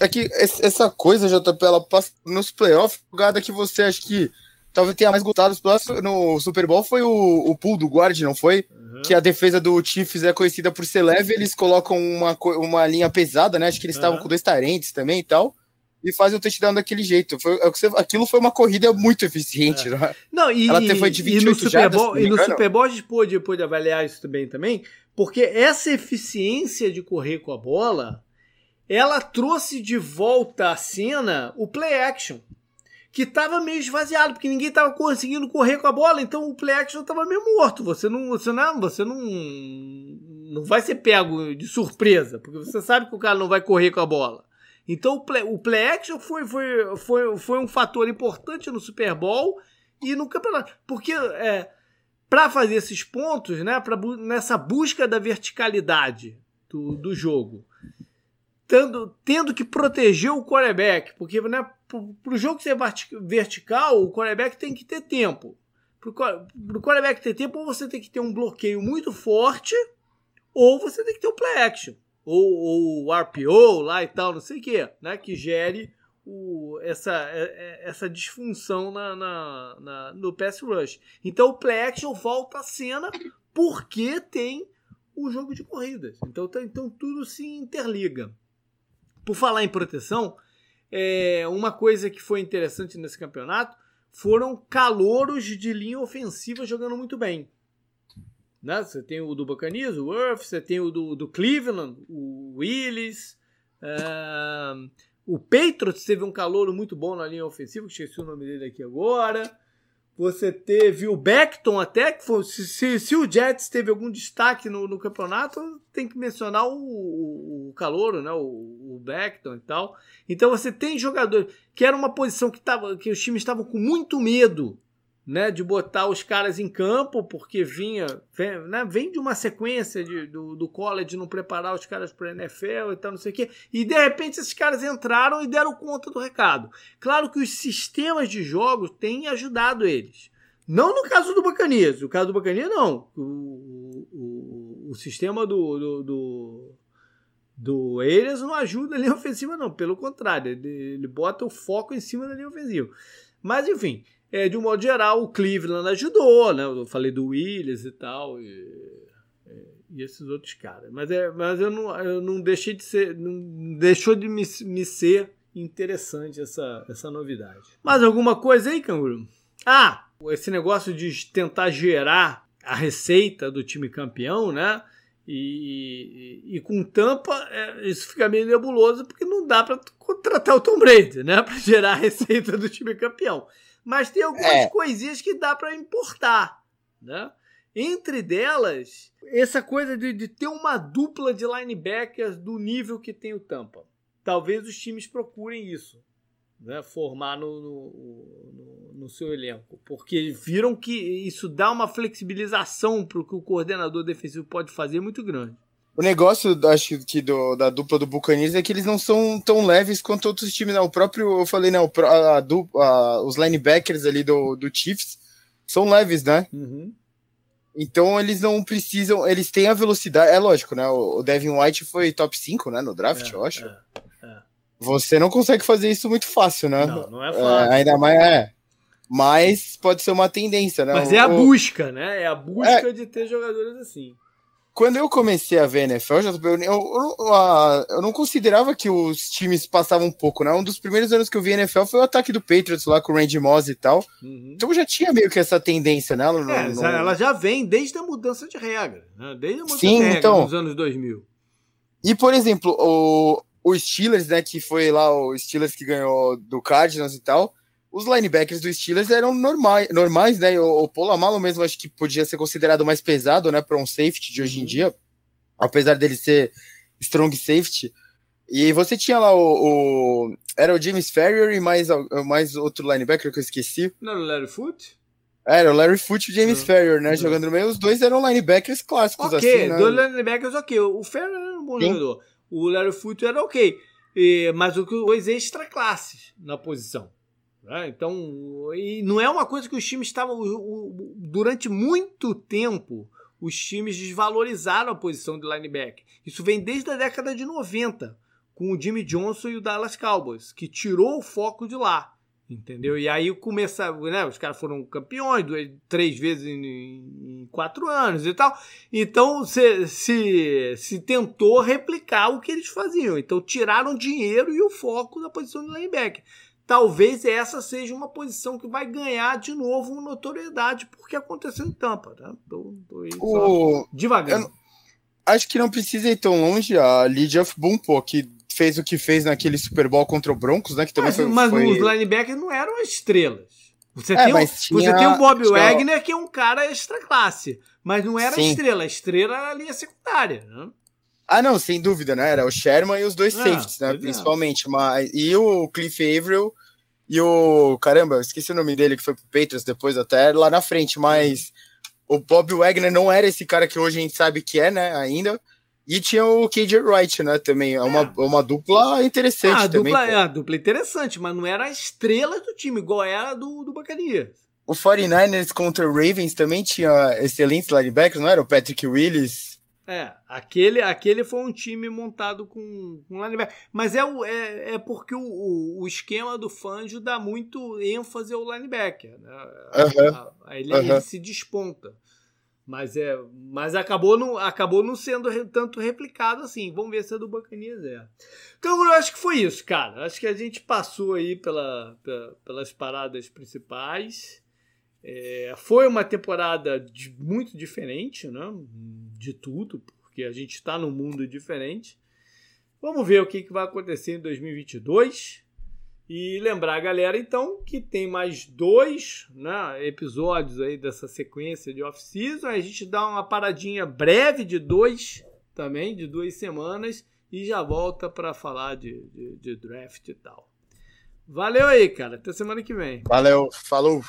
É que essa coisa, JP, ela passa nos playoffs, jogada que você acha que talvez tenha mais gostado no Super Bowl foi o, o pull do guard, não foi? Uhum. Que a defesa do Chiefs é conhecida por ser leve, eles colocam uma, uma linha pesada, né? Acho que eles estavam uhum. com dois tarentes também e tal. E fazem o touchdown daquele jeito. Foi, é aquilo foi uma corrida muito eficiente, é. né? Não, e, Ela foi de 28 e no Super Bowl, e no Super Bowl a gente pôde, pôde avaliar isso também, também, porque essa eficiência de correr com a bola, ela trouxe de volta à cena o play action que estava meio esvaziado, porque ninguém estava conseguindo correr com a bola, então o play action estava meio morto. Você não, você não, você não, não vai ser pego de surpresa, porque você sabe que o cara não vai correr com a bola. Então o play, o play action foi, foi, foi, foi um fator importante no Super Bowl e no campeonato, porque é, para fazer esses pontos, né, pra, nessa busca da verticalidade do, do jogo, tendo, tendo que proteger o quarterback, porque né, para o jogo ser vertical, o quarterback tem que ter tempo. Para o quarterback ter tempo, ou você tem que ter um bloqueio muito forte, ou você tem que ter um play action. Ou, o RPO lá e tal, não sei o que, né? Que gere o, essa, é, é, essa disfunção na, na, na, no pass rush. Então o play action volta à cena porque tem o jogo de corridas. Então, tá, então tudo se interliga. Por falar em proteção, é, uma coisa que foi interessante nesse campeonato foram calouros de linha ofensiva jogando muito bem. Né? Você tem o do Buccaneers, o Earth, você tem o do, do Cleveland, o Willis. o Patriots teve um calouro muito bom na linha ofensiva, que esqueci o nome dele aqui agora. Você teve o Beckton até, que foi, se, se, se, o Jets teve algum destaque no, no campeonato, tem que mencionar o, o, o Calouro, né? O, o Beckton e tal. Então você tem jogador que era uma posição que, tava, que os times estavam com muito medo né, de botar os caras em campo, porque vinha, vem, né, vem de uma sequência de, do, do college não preparar os caras para NFL e tal, não sei o quê, e de repente esses caras entraram e deram conta do recado. Claro que os sistemas de jogos têm ajudado eles. Não no caso do Bacanias, o caso do Bacanias não. O, o, o sistema do, do, do do Eires não ajuda a linha ofensiva, não. Pelo contrário, ele, ele bota o foco em cima da linha ofensiva. Mas, enfim, é, de um modo geral, o Cleveland ajudou, né? Eu falei do Williams e tal, e, e esses outros caras. Mas, é, mas eu, não, eu não deixei de ser. Não deixou de me, me ser interessante essa, essa novidade. Mais alguma coisa aí, Canguru? Ah, esse negócio de tentar gerar a receita do time campeão, né? E, e, e, com tampa, é, isso fica meio nebuloso porque não dá para contratar o Tom Brady, né? Para gerar a receita do time campeão. Mas tem algumas é. coisinhas que dá para importar, né? Entre delas, essa coisa de, de, ter uma dupla de linebackers do nível que tem o Tampa. Talvez os times procurem isso, né? formar no, no, no, no seu elenco, porque viram que isso dá uma flexibilização para o que o coordenador defensivo pode fazer muito grande. O negócio, acho que do, da dupla do Buccaneers é que eles não são tão leves quanto outros times. O próprio, eu falei, não, a, a, a, os linebackers ali do, do Chiefs são leves, né? Uhum. Então eles não precisam, eles têm a velocidade, é lógico, né? O, o Devin White foi top 5, né, no draft, é, eu acho. É, é. Você não consegue fazer isso muito fácil, né? Não, não é fácil. É, ainda mais, é. Mas pode ser uma tendência, né? Mas é a busca, né? É a busca é. de ter jogadores assim quando eu comecei a ver NFL, eu, eu, eu, não considerava que os times passavam um pouco, né? Um dos primeiros anos que eu vi NFL foi o ataque do Patriots lá com o Randy Moss e tal. Uhum. Então já tinha meio que essa tendência, né? No, é, no... Ela já vem desde a mudança de regra, né? Desde a mudança Sim, de regra então, nos anos 2000. E, por exemplo, o, o Steelers, né? Que foi lá o Steelers que ganhou do Cardinals e tal os linebackers do Steelers eram normais, normais né? O, o Polamalu mesmo acho que podia ser considerado mais pesado, né, para um safety de hoje em uhum. dia, apesar dele ser strong safety. E você tinha lá o, o era o James Ferrier e mais mais outro linebacker que eu esqueci. Não era o Larry Foote? Era o Larry Foote e o James uhum. Ferrier, né, uhum. jogando no meio. Os dois eram linebackers clássicos okay, assim, né? dois linebackers OK. O Ferrier era um bom Sim. jogador. O Larry Foote era OK. E, mas o dois extra classes na posição. Né? Então, e não é uma coisa que os times estavam. Durante muito tempo, os times desvalorizaram a posição de linebacker. Isso vem desde a década de 90, com o Jimmy Johnson e o Dallas Cowboys, que tirou o foco de lá. Entendeu? E aí começa, né? Os caras foram campeões duas, três vezes em, em, quatro anos e tal. Então se, se, se tentou replicar o que eles faziam. Então tiraram dinheiro e o foco da posição de linebacker talvez essa seja uma posição que vai ganhar de novo notoriedade, porque aconteceu em Tampa. Né? Tô, tô o... devagar. acho que não precisa ir tão longe. A Lydia of Bumpo, que fez o que fez naquele Super Bowl contra o Broncos, né? Que também mas, foi, mas foi... os linebackers não eram estrelas. Você, é, tem, um, tinha... você tem o Bob tinha... Wagner, que é um cara extra classe, mas não era Sim. estrela. A estrela era a linha secundária. Né? Ah, não, sem dúvida, né? Era o Sherman e os dois ah, safeties, né? Principalmente. Mas, e o Cliff Averill e o. Caramba, eu esqueci o nome dele, que foi pro Patriots depois até lá na frente, mas o Bob Wagner não era esse cara que hoje a gente sabe que é, né? Ainda. E tinha o KJ Wright, né? Também. É uma, é. uma dupla interessante ah, a também. Dupla, é, a dupla interessante, mas não era a estrela do time, igual era do, do Bacanias. O 49ers contra o Ravens também tinha excelentes linebackers, não era? O Patrick Willis. É, aquele, aquele foi um time montado com, com linebacker. Mas é, o, é, é porque o, o, esquema do Fangio dá muito ênfase ao linebacker. Né? Uhum. ele, uhum. ele, se desponta. Mas, é, mas acabou, não, acabou não sendo tanto replicado assim. Vamos ver se é do Bacanias é. Então eu acho que foi isso, cara. Acho que a gente passou aí pela, pela pelas paradas principais. É, foi uma temporada de, muito diferente, né? De tudo, porque a gente está num mundo diferente. Vamos ver o que, que vai acontecer em 2022. E lembrar a galera, então, que tem mais dois né, episódios aí dessa sequência de off-season. A gente dá uma paradinha breve de dois também, de duas semanas, e já volta para falar de, de, de draft e tal. Valeu aí, cara. Até semana que vem. Valeu, falou.